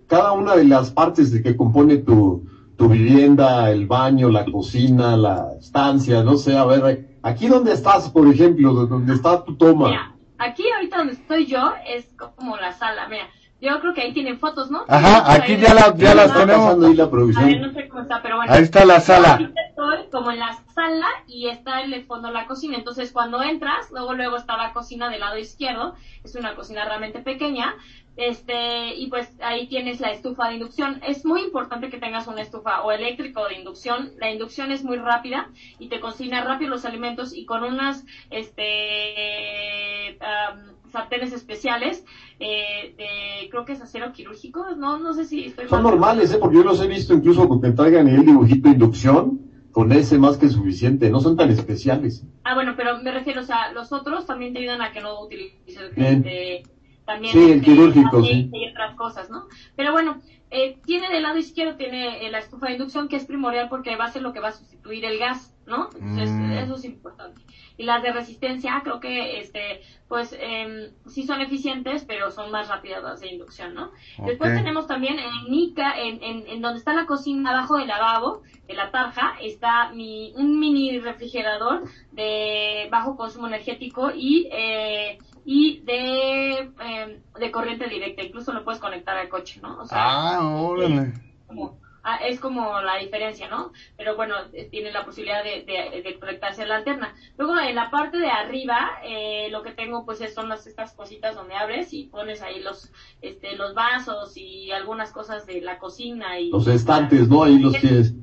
cada una de las partes de que compone tu, tu vivienda, el baño, la cocina, la estancia, no sé, a ver, aquí donde estás, por ejemplo, donde está tu toma. Mira, aquí ahorita donde estoy yo es como la sala, mira. Yo creo que ahí tienen fotos, ¿no? Ajá, aquí ya, la, ya las tenemos. Ahí la producción. A ver, no sé cómo está, pero bueno. Ahí está la sala. Ahorita estoy como en la sala y está en el fondo la cocina. Entonces, cuando entras, luego luego está la cocina del lado izquierdo. Es una cocina realmente pequeña. Este, y pues ahí tienes la estufa de inducción. Es muy importante que tengas una estufa o eléctrica o de inducción. La inducción es muy rápida y te cocina rápido los alimentos y con unas, este, um, sartenes especiales, eh, de, creo que es acero quirúrgico, no, no sé si estoy Son mal. normales, ¿eh? Porque yo los he visto incluso con que traigan el dibujito inducción, con ese más que suficiente, no son tan especiales. Ah, bueno, pero me refiero, o sea, los otros también te ayudan a que no utilices este, también Sí, el este, quirúrgico, sí. y otras cosas, ¿no? Pero bueno, eh, tiene del lado izquierdo tiene eh, la estufa de inducción que es primordial porque va a ser lo que va a sustituir el gas, ¿no? Entonces Mm. eso es importante. Y las de resistencia, creo que este, pues em, sí son eficientes, pero son más rápidas las de inducción, ¿no? Después tenemos también en Nica, en, en, en donde está la cocina, abajo del lavabo, de la tarja, está mi, un mini refrigerador de bajo consumo energético y, eh, y de, eh, de corriente directa. Incluso lo puedes conectar al coche, ¿no? O sea, Ah, órale. como- ah, es como la diferencia, ¿no? Pero bueno, eh, tiene la posibilidad de, de, de conectarse a la alterna. Luego en la parte de arriba, eh, lo que tengo pues es- son las, estas cositas donde abres y pones ahí los, este, los vasos y algunas cosas de la cocina y Los estantes, ¿no? Ahí los tienes.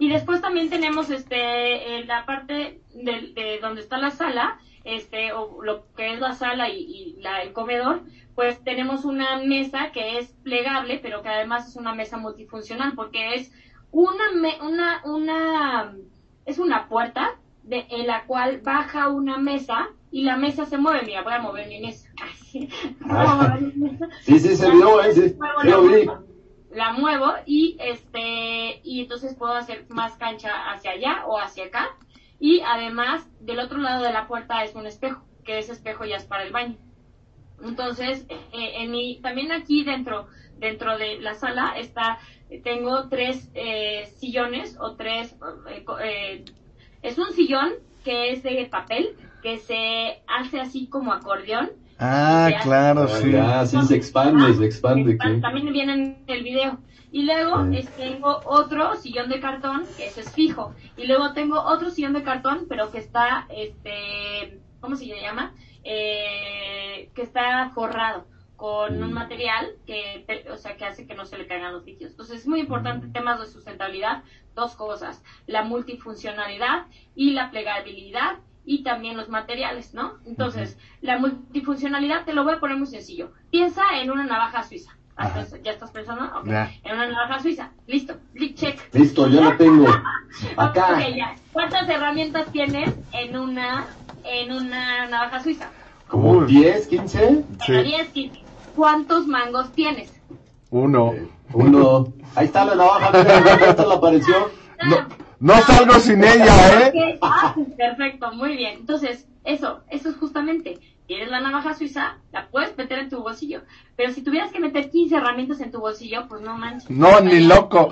Y después también tenemos este en la parte de, de donde está la sala, este o lo que es la sala y, y la, el comedor, pues tenemos una mesa que es plegable, pero que además es una mesa multifuncional porque es una me- una una es una puerta de, en la cual baja una mesa y la mesa se mueve. Mira, voy a mover mi mesa. (laughs) Así. (laughs) Sí, sí, se vio, ¿eh? Sí, la muevo, la muevo y este y entonces puedo hacer más cancha hacia allá o hacia acá y además del otro lado de la puerta es un espejo que ese espejo ya es para el baño entonces eh, en mi también aquí dentro dentro de la sala está tengo tres eh, sillones o tres eh, eh, es un sillón que es de papel que se hace así como acordeón Ah, claro, Ah, sí. ya, sí, se expande, se expande. Expand- ¿qué? También viene en el video. Y luego es- tengo otro sillón de cartón, que ese es fijo. Y luego tengo otro sillón de cartón, pero que está, este, ¿cómo se llama? Eh, que está forrado con un Mm. material que, o sea, que hace que no se le caigan los líquidos. Entonces es muy importante temas de sustentabilidad, dos cosas, la multifuncionalidad y la plegabilidad y también los materiales, ¿no? Entonces, la multifuncionalidad te lo voy a poner muy sencillo. Piensa en una navaja suiza. Entonces, ¿Ya estás pensando? Ok. Ya. En una navaja suiza. Listo. Click check. Listo, ya lo tengo. (laughs) Acá. Ok, ya. ¿Cuántas herramientas tienes en una, en una navaja suiza? Como Uy. 10, 15. Sí. Bueno, 10, 15. ¿Cuántos mangos tienes? Uno. Uno. Ahí está la navaja, mira, (laughs) ya está la apareció. No, no salgo sin ella, ¿eh? Ok, ah, perfecto, muy bien. Entonces, eso, eso es justamente. Tienes la navaja suiza, la puedes meter en tu bolsillo. Pero si tuvieras que meter 15 herramientas en tu bolsillo, pues no manches. No, ni loco.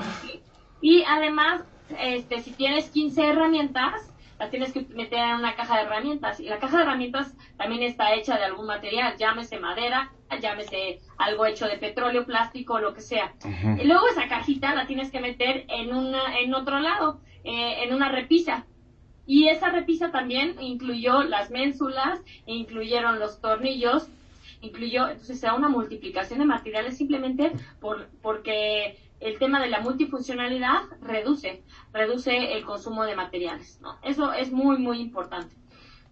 Y además, este, si tienes 15 herramientas, las tienes que meter en una caja de herramientas. Y la caja de herramientas también está hecha de algún material, llámese madera, llámese algo hecho de petróleo, plástico, lo que sea. Y luego esa cajita la tienes que meter en una, en otro lado, eh, en una repisa. Y esa repisa también incluyó las ménsulas, incluyeron los tornillos, incluyó, entonces se da una multiplicación de materiales simplemente por, porque el tema de la multifuncionalidad reduce, reduce el consumo de materiales, ¿no? Eso es muy, muy importante.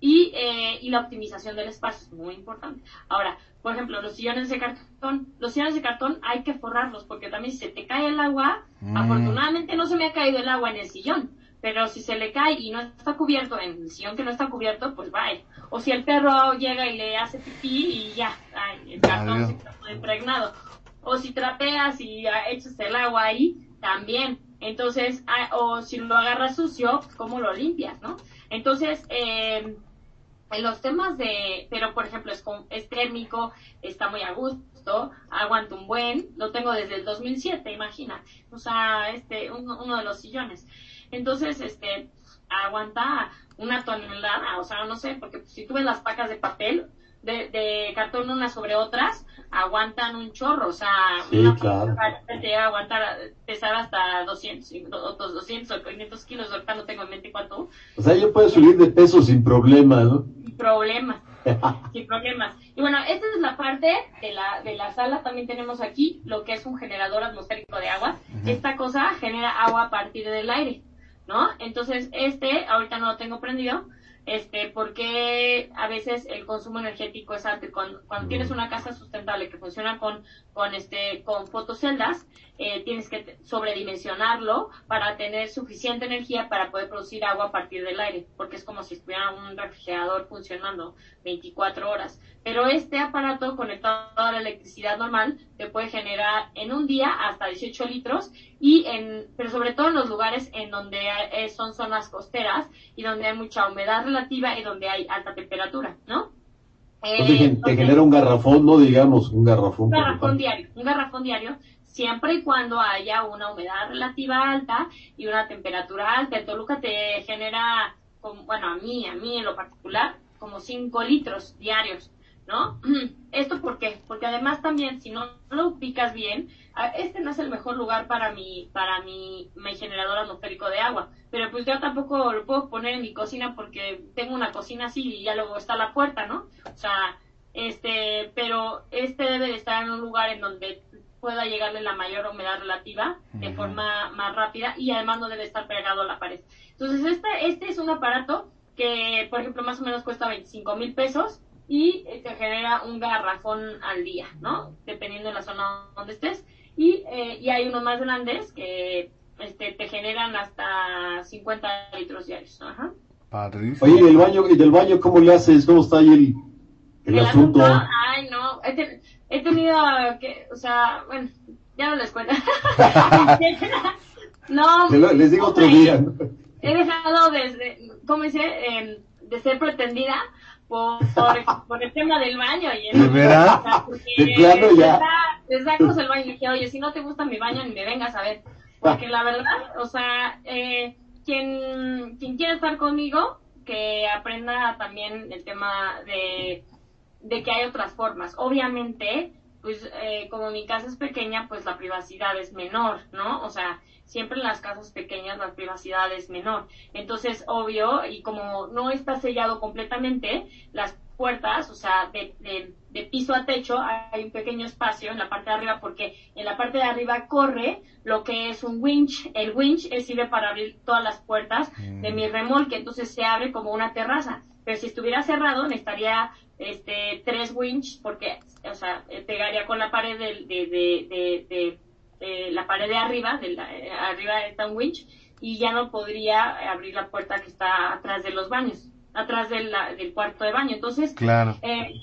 Y, eh, y la optimización del espacio es muy importante. Ahora, por ejemplo, los sillones de cartón, los sillones de cartón hay que forrarlos porque también si se te cae el agua, Mm. afortunadamente no se me ha caído el agua en el sillón, pero si se le cae y no está cubierto en el sillón que no está cubierto, pues vaya. O si el perro llega y le hace pipí y ya, ay, el cartón se quedó impregnado. O si trapeas y echas el agua ahí, también. Entonces, ah, o si lo agarras sucio, ¿cómo lo limpias, no? Entonces, eh, en los temas de, pero por ejemplo es, es térmico, está muy a gusto, aguanta un buen, lo tengo desde el 2007, imagínate, o sea, este, uno, uno de los sillones. Entonces, este, aguanta una tonelada, o sea, no sé, porque si tú ves las pacas de papel, de, de cartón unas sobre otras, aguantan un chorro, o sea, Sí, una claro. te llega a aguantar, pesar hasta 200, y- otros 200 o 500 kilos, ahorita no tengo en mente cuánto, O sea, yo puedo subir de peso sin problema, ¿no? sin problemas, (laughs) sin problemas. Y bueno, esta es la parte de la, de la sala, también tenemos aquí lo que es un generador atmosférico de agua. Esta cosa genera agua a partir del aire, ¿no? Entonces, este, ahorita no lo tengo prendido, este, porque a veces el consumo energético es alto. Cuando, cuando tienes una casa sustentable que funciona con, con este, con fotoceldas, eh, tienes que sobredimensionarlo para tener suficiente energía para poder producir agua a partir del aire, porque es como si estuviera un refrigerador funcionando 24 horas. Pero este aparato conectado a la electricidad normal te puede generar en un día hasta 18 litros y en, pero sobre todo en los lugares en donde son zonas costeras y donde hay mucha humedad relativa y donde hay alta temperatura, ¿no? Eh, te genera un garrafón, no digamos, un garrafón. Un garrafón diario, un garrafón diario, siempre y cuando haya una humedad relativa alta y una temperatura alta. En Toluca te genera, bueno, a mí, a mí en lo particular, como 5 litros diarios ¿no? (clears throat) ¿Esto por qué? Porque además también si no lo ubicas bien, este no es el mejor lugar para mi, para mi, mi generador atmosférico de agua, pero pues yo tampoco lo puedo poner en mi cocina porque tengo una cocina así y ya luego está la puerta, ¿no? O sea, este, pero este debe de estar en un lugar en donde pueda llegarle la mayor humedad relativa de forma más rápida y además no debe estar pegado a la pared. Entonces, este, este es un aparato que, por ejemplo, más o menos cuesta 25 mil pesos y te genera un garrafón al día, ¿no? Dependiendo de la zona donde estés. Y, eh, y hay unos más grandes que este, te generan hasta 50 litros diarios. Ajá. Padrísimo. Oye, ¿y del baño, y del baño cómo le haces? ¿Cómo está ahí el, el, asunto? Ay, no. He, he, tenido que, o sea, bueno, ya no les cuento. (laughs) no. Les digo otro día. He dejado desde, ¿cómo dice? Eh, de ser pretendida por, por, el tema del baño. Y ¿De verdad? De plano ya. Les sacamos el baño y dije, oye, si no te gusta mi baño, ni me vengas a ver. Porque la verdad, o sea, eh, quien, quien quiera estar conmigo, que aprenda también el tema de, de que hay otras formas. Obviamente, pues eh, como mi casa es pequeña, pues la privacidad es menor, ¿no? O sea, siempre en las casas pequeñas la privacidad es menor. Entonces, obvio, y como no está sellado completamente, las puertas, o sea, de, de, piso a techo, hay un pequeño espacio en la parte de arriba porque en la parte de arriba corre lo que es un winch. El winch sirve para abrir todas las puertas de mi mm. remolque, entonces se abre como una terraza. Pero si estuviera cerrado, necesitaría este tres winch porque, o sea, pegaría con la pared de, de eh, la pared de arriba, de la, eh, arriba está un winch, y ya no podría abrir la puerta que está atrás de los baños, atrás del cuarto de baño. Entonces, claro. Eh,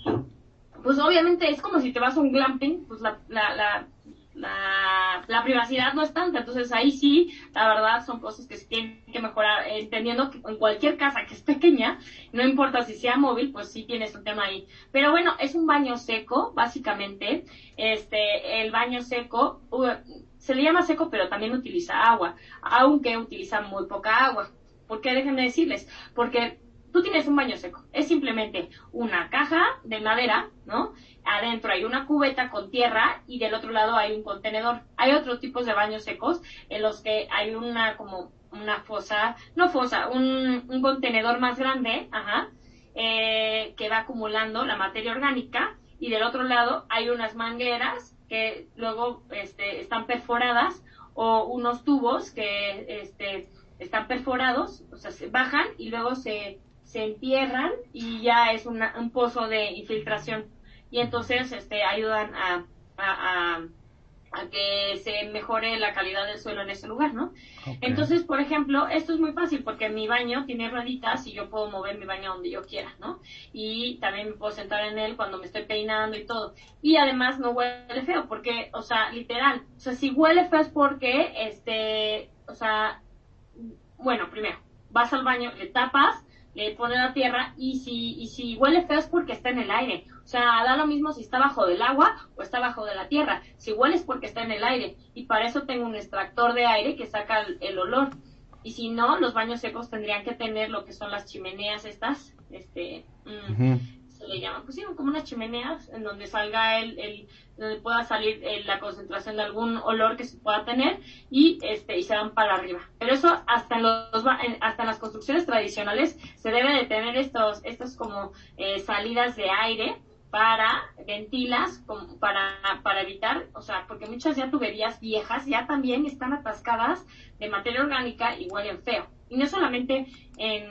pues obviamente es como si te vas a un glamping, pues la, la, la, la, privacidad no es tanta. Entonces ahí sí, la verdad, son cosas que se tienen que mejorar, entendiendo que en cualquier casa que es pequeña, no importa si sea móvil, pues sí tienes un tema ahí. Pero bueno, es un baño seco, básicamente. Este, el baño seco, se le llama seco, pero también utiliza agua, aunque utiliza muy poca agua. ¿Por qué? Déjenme decirles, porque tú tienes un baño seco. Es simplemente una caja de madera, ¿no? Adentro hay una cubeta con tierra y del otro lado hay un contenedor. Hay otros tipos de baños secos en los que hay una como una fosa, no fosa, un, un contenedor más grande, ajá, eh, que va acumulando la materia orgánica y del otro lado hay unas mangueras que luego este, están perforadas o unos tubos que este, están perforados, o sea, se bajan y luego se se entierran y ya es un pozo de infiltración y entonces este ayudan a, a, a, que se mejore la calidad del suelo en ese lugar, ¿no? Entonces, por ejemplo, esto es muy fácil porque mi baño tiene rueditas y yo puedo mover mi baño donde yo quiera, ¿no? Y también me puedo sentar en él cuando me estoy peinando y todo. Y además no huele feo porque, o sea, literal, o sea, si huele feo es porque, este, o sea, bueno, primero, vas al baño, le tapas, le pone la tierra y si, y si huele feo es porque está en el aire. O sea, da lo mismo si está bajo del agua o está bajo de la tierra. Si huele es porque está en el aire. Y para eso tengo un extractor de aire que saca el, olor. Y si no, los baños secos tendrían que tener lo que son las chimeneas estas, este, mm, se le llaman, pues sí, como unas chimeneas en donde salga el, el donde pueda salir eh, la concentración de algún olor que se pueda tener y este y se van para arriba. Pero eso hasta en los hasta en las construcciones tradicionales se debe de tener estos estos como eh, salidas de aire para ventilas como para para evitar, o sea, porque muchas ya tuberías viejas ya también están atascadas de materia orgánica y huelen feo. Y no solamente en,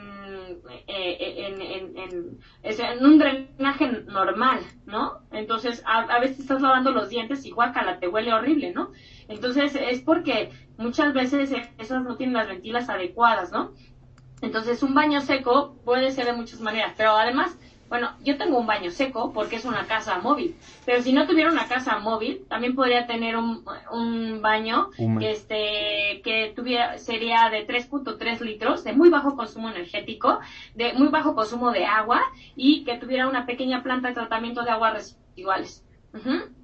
eh, en, en, en, en, un drenaje normal, ¿no? Entonces, a, a, veces estás lavando los dientes y guacala, te huele horrible, ¿no? Entonces, es porque muchas veces esas no tienen las ventilas adecuadas, ¿no? Entonces, un baño seco puede ser de muchas maneras, pero además, bueno, yo tengo un baño seco porque es una casa móvil, pero si no tuviera una casa móvil, también podría tener un, un baño que, este, sería de 3.3 litros, de muy bajo consumo energético, de muy bajo consumo de agua y que tuviera una pequeña planta de tratamiento de aguas residuales.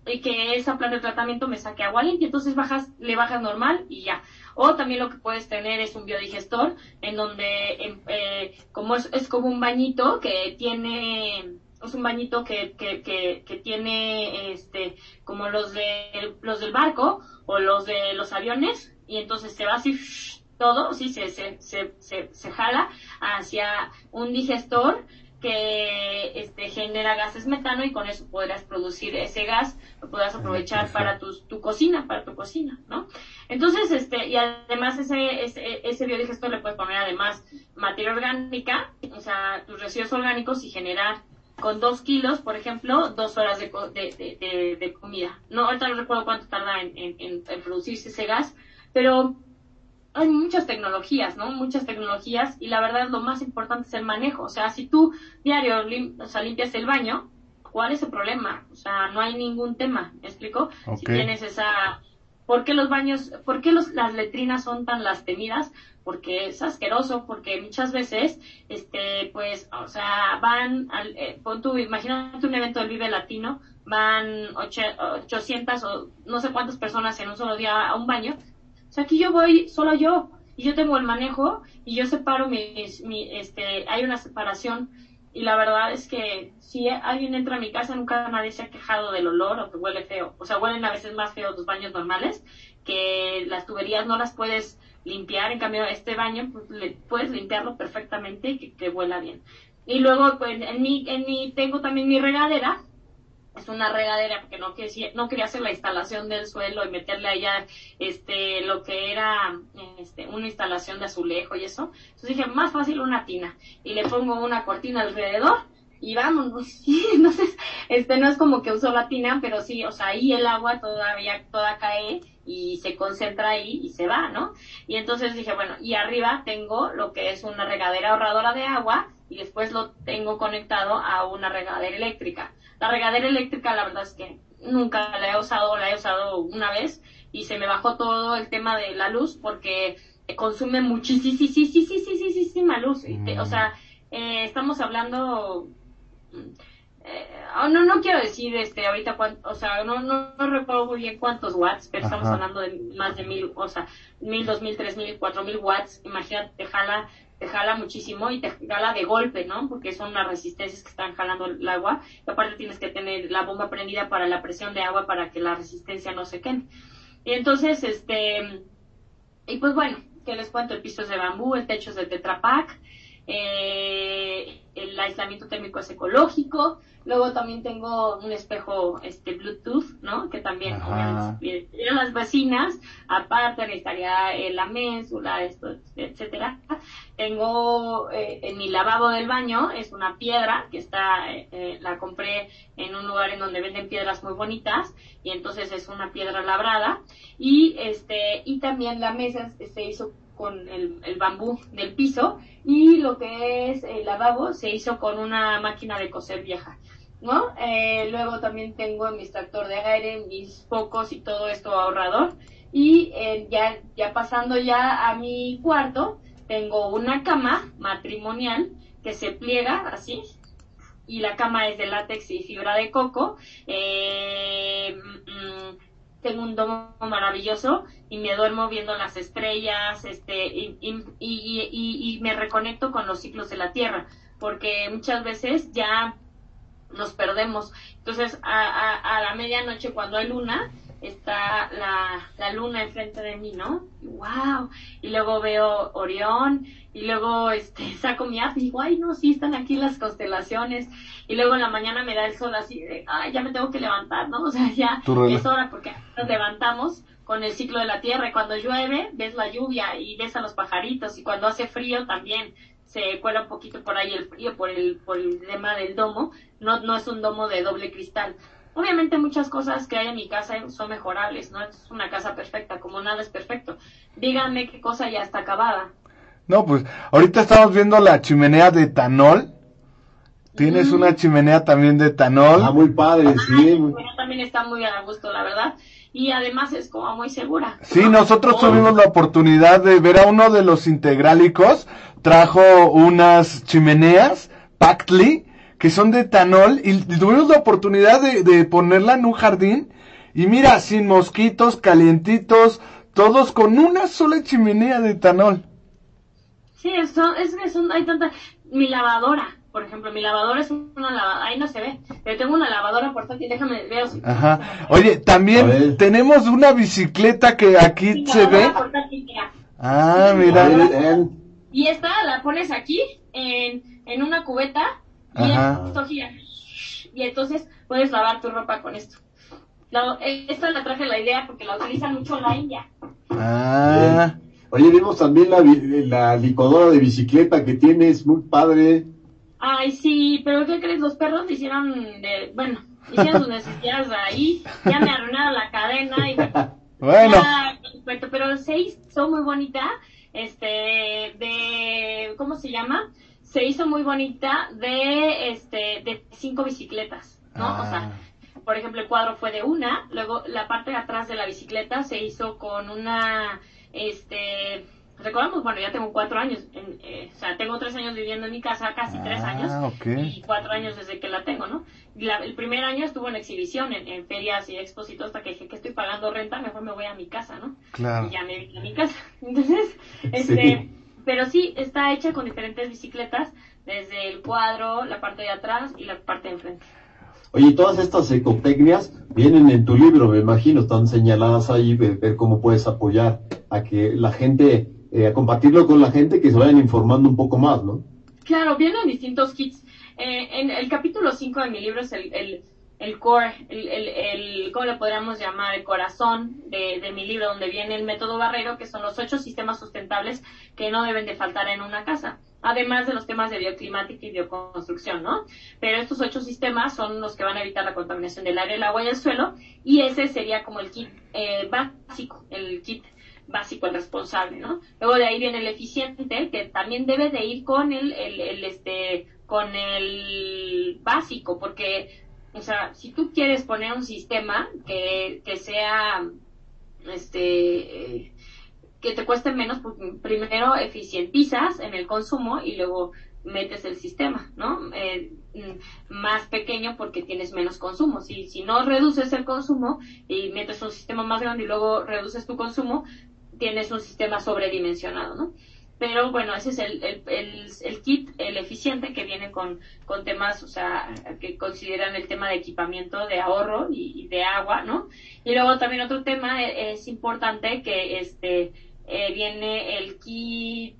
Y que esa planta de tratamiento me saque agua limpia, entonces bajas, le bajas normal y ya. O también lo que puedes tener es un biodigestor, en donde, em, eh, como es, es, como un bañito que tiene, es un bañito que, que, que, que tiene, este, como los de, los del barco o los de los aviones, y entonces se va así, todo, sí, se, se, se, se, se jala hacia un digestor que este, genera gases metano y con eso podrás producir ese gas, lo podrás aprovechar para tu, tu cocina, para tu cocina, ¿no? Entonces, este, y además ese, ese, ese biodigestor le puedes poner además materia orgánica, o sea, tus residuos orgánicos y generar con dos kilos, por ejemplo, dos horas de, de, de, de comida. No, ahorita no recuerdo cuánto tarda en, en, en producirse ese gas, pero hay muchas tecnologías, ¿no? Muchas tecnologías y la verdad lo más importante es el manejo. O sea, si tú diario lim o sea, limpias el baño, ¿cuál es el problema? O sea, no hay ningún tema, ¿me explico? Okay. Si tienes esa... ¿Por qué los baños, por qué los, las letrinas son tan las temidas? Porque es asqueroso, porque muchas veces, este, pues, o sea, van, al, eh, pon tu, imagínate un evento del Vive Latino, van ocho, 800 o no sé cuántas personas en un solo día a un baño, o sea, aquí yo voy solo yo y yo tengo el manejo y yo separo mis, mi, este, hay una separación y la verdad es que si alguien entra a mi casa nunca nadie se ha quejado del olor o que huele feo. O sea, huelen a veces más feos los baños normales que las tuberías no las puedes limpiar. En cambio, este baño pues, le, puedes limpiarlo perfectamente y que, que huela bien. Y luego, pues, en mi, en mi, tengo también mi regadera, es una regadera porque no quería, no quería hacer la instalación del suelo y meterle allá este lo que era este, una instalación de azulejo y eso. Entonces dije, más fácil una tina. Y le pongo una cortina alrededor y vámonos. (laughs) Sí, entonces, este no es como que uso la tina, pero sí, o sea, ahí el agua todavía toda cae y se concentra ahí y se va, ¿no? Y entonces dije, bueno, y arriba tengo lo que es una regadera ahorradora de agua y después lo tengo conectado a una regadera eléctrica. La regadera eléctrica, la verdad es que nunca la he usado, la he usado una vez y se me bajó todo el tema de la luz porque consume muchísima luz. Mm. O sea, eh, estamos hablando, eh, no, no quiero decir este ahorita cuánto, o sea, no, no, no recuerdo muy bien cuántos watts, pero Ajá. estamos hablando de más de mil, o sea, mil, dos mil, tres mil, cuatro mil watts. Imagínate, jala te jala muchísimo y te jala de golpe, ¿no? Porque son las resistencias que están jalando el agua. Y aparte tienes que tener la bomba prendida para la presión de agua para que la resistencia no se queme. Y entonces, este, y pues bueno, que les cuento, el piso de bambú, el techo de Tetra Pak, eh, el aislamiento térmico es ecológico, luego también tengo un espejo este Bluetooth, ¿no? Que también obviamente las vecinas, aparte necesitaría eh, la ménsula, esto, etcétera. Tengo eh, en mi lavabo del baño, es una piedra que está, eh, la compré en un lugar en donde venden piedras muy bonitas y entonces es una piedra labrada y este, y también la mesa se hizo con el, el, bambú del piso y lo que es el lavabo se hizo con una máquina de coser vieja. ¿No? Eh, luego también tengo mi extractor de aire, mis focos y todo esto ahorrador. Y eh, ya, ya pasando ya a mi cuarto, tengo una cama matrimonial que se pliega así, y la cama es de látex y fibra de coco. Eh, mm, tengo un domo maravilloso y me duermo viendo las estrellas, este, y, y, y, y, me reconecto con los ciclos de la Tierra, porque muchas veces ya nos perdemos. Entonces, a, a, a la medianoche cuando hay luna, está la, la luna enfrente de mí, ¿no? ¡Wow! Y luego veo Orión, y luego este, (laughs) saco mi app y digo, ay, no, sí, están aquí las constelaciones. Y luego en la mañana me da el sol así de, ay, ya me tengo que levantar, ¿no? (laughs) O sea, ya es hora porque nos levantamos con el ciclo de la tierra. Y cuando llueve, ves la lluvia y ves a los pajaritos. Y cuando hace frío también se cuela un poquito por ahí el frío por el, por el tema del domo. No, no es un domo de doble cristal. Obviamente muchas cosas que hay en mi casa son mejorables, no es una casa perfecta, como nada es perfecto. Díganme qué cosa ya está acabada. No, pues ahorita estamos viendo la chimenea de etanol. Tienes una chimenea también de etanol. Ah, muy padre, sí. también está muy a gusto, la verdad. Y además es como muy segura. Sí, nosotros tuvimos la oportunidad de ver a uno de los integrálicos. Trajo unas chimeneas, Pactly, que son de etanol. Y tuvimos la oportunidad de, de ponerla en un jardín. Y mira, sin mosquitos, calientitos, todos con una sola chimenea de etanol. Sí, eso, es que son, hay tanta, mi lavadora, por ejemplo, mi lavadora es una lavadora, ahí no se ve, pero tengo una lavadora portátil, déjame ver si... Ajá. Oye, también tenemos una bicicleta que aquí se ve. Ah, mira. Y esta la pones aquí, en, en una cubeta, y esto gira. Y entonces puedes lavar tu ropa con esto. La, esta la traje la idea porque la utilizan mucho en la India. Ah. Oye, vimos también la, la licuadora de bicicleta que tienes, muy padre. Ay, sí, pero ¿qué crees? Los perros hicieron de, bueno, hicieron sus necesidades ahí, ya me arruinaron la cadena y (laughs) bueno. pero se hizo muy bonita, este, de, ¿cómo se llama? Se hizo muy bonita de, este, de cinco bicicletas, ¿no? O sea, ah. por ejemplo, el cuadro fue de una, luego la parte de atrás de la bicicleta se hizo con una, este, recordamos, bueno, ya tengo cuatro años, eh, o sea, tengo tres años viviendo en mi casa, casi tres ah, años, y cuatro años desde que la tengo, ¿no? el primer año estuvo en exhibición, en, ferias y expositos, hasta que dije que estoy pagando renta, mejor me voy a mi casa, ¿no? Claro. Y ya me vi a mi casa. (laughs) Entonces, este, pero sí, está hecha con diferentes bicicletas, desde el cuadro, la parte de atrás y la parte de enfrente. Oye, todas estas ecotecnias vienen en tu libro, me imagino, están señaladas ahí, ver, ver cómo puedes apoyar a que la gente, eh, a compartirlo con la gente, que se vayan informando un poco más, ¿no? Claro, vienen distintos kits. Eh, en el capítulo 5 de mi libro es el, el, el core, el, el, el, ¿cómo le podríamos llamar? El corazón de, de, mi libro, donde viene el método Barrero, que son los ocho sistemas sustentables que no deben de faltar en una casa además de los temas de bioclimática y bioconstrucción, ¿no? Pero estos ocho sistemas son los que van a evitar la contaminación del aire, el agua y el suelo, y ese sería como el kit eh, básico, el kit básico, el responsable, ¿no? Luego de ahí viene el eficiente, que también debe de ir con el, el, el este, con el básico, porque, o sea, si tú quieres poner un sistema que, que sea, este, que te cueste menos, pues primero eficientizas en el consumo y luego metes el sistema, ¿no? Eh, mm, más pequeño porque tienes menos consumo. Si, si no reduces el consumo y metes un sistema más grande y luego reduces tu consumo, tienes un sistema sobredimensionado, ¿no? Pero bueno, ese es el, el, el, kit, el eficiente que viene con, con temas, o sea, que consideran el tema de equipamiento, de ahorro y, y de agua, ¿no? Y luego también otro tema e, es importante que este eh, viene el kit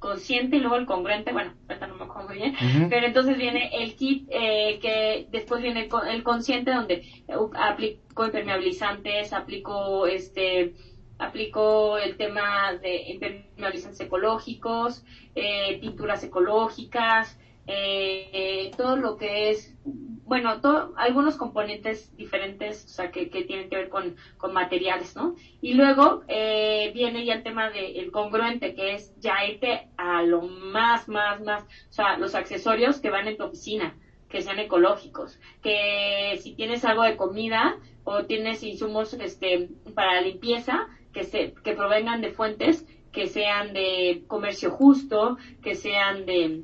consciente y luego el congruente, bueno, ahorita no me acuerdo muy bien, pero entonces viene el kit eh, que después viene el consciente donde uh, aplico impermeabilizantes, aplico este aplico el tema de impermeabilizantes ecológicos, eh, pinturas ecológicas, eh, todo lo que es, bueno, todo, algunos componentes diferentes, o sea, que, que tienen que ver con, con materiales, ¿no? Y luego eh, viene ya el tema del congruente, que es ya irte a lo más, más, más, o sea, los accesorios que van en tu oficina, que sean ecológicos, que si tienes algo de comida o tienes insumos este, para limpieza, que, se, que provengan de fuentes que sean de comercio justo, que sean de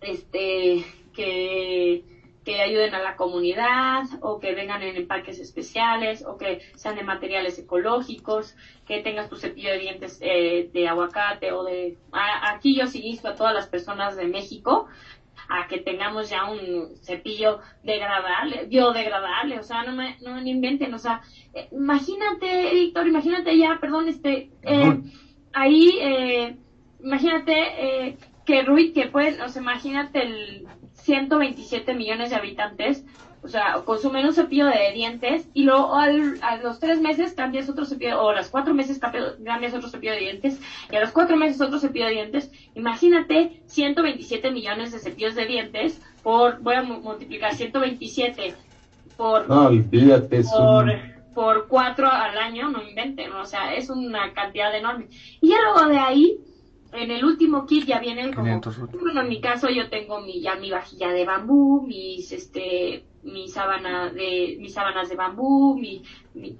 este, que, que ayuden a la comunidad o que vengan en empaques especiales o que sean de materiales ecológicos, que tengas tu cepillo de dientes eh, de aguacate o de... aquí yo sí insto a todas las personas de México a que tengamos ya un cepillo degradable, biodegradable, o sea, no me, no me inventen, o sea, eh, imagínate, Víctor, imagínate ya, perdón, este, eh, ahí, eh, imagínate que Rui, que pues, o sea, imagínate el 127 millones de habitantes, O sea, consumen un cepillo de dientes y luego a los tres meses cambias otro cepillo, o a los cuatro meses cambias otro cepillo de dientes y a los cuatro meses otro cepillo de dientes. Imagínate 127 millones de cepillos de dientes por, voy a multiplicar 127 por, no, olvídate, por, por cuatro al año, no inventen, o sea, es una cantidad enorme. Y ya luego de ahí, en el último kit ya vienen como, bueno, en mi caso yo tengo mi, ya mi vajilla de bambú, mis, este, mi sábana de, mis sábanas de bambú, mi,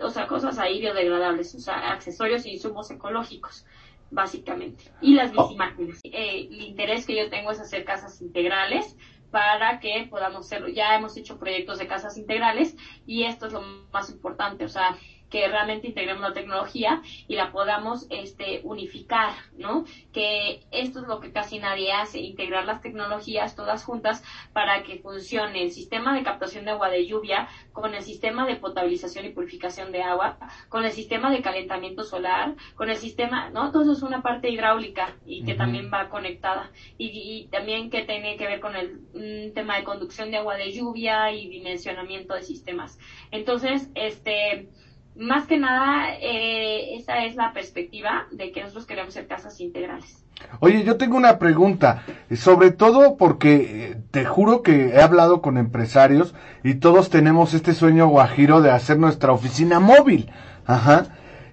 o sea, cosas ahí biodegradables, o sea, accesorios e insumos ecológicos, básicamente. Y las bicimáquinas. Eh, el interés que yo tengo es hacer casas integrales, para que podamos hacerlo. Ya hemos hecho proyectos de casas integrales y esto es lo más importante, o sea, que realmente integremos la tecnología y la podamos este, unificar, ¿no? Que esto es lo que casi nadie hace, integrar las tecnologías todas juntas para que funcione el sistema de captación de agua de lluvia con el sistema de potabilización y purificación de agua, con el sistema de calentamiento solar, con el sistema, ¿no? Todo eso es una parte hidráulica y que también va conectada y, también que tiene que ver con el tema de conducción de agua de lluvia y dimensionamiento de sistemas. Entonces, este, más que nada, eh, esa es la perspectiva de que nosotros queremos ser casas integrales. Oye, yo tengo una pregunta, sobre todo porque eh, te juro que he hablado con empresarios y todos tenemos este sueño guajiro de hacer nuestra oficina móvil. Ajá.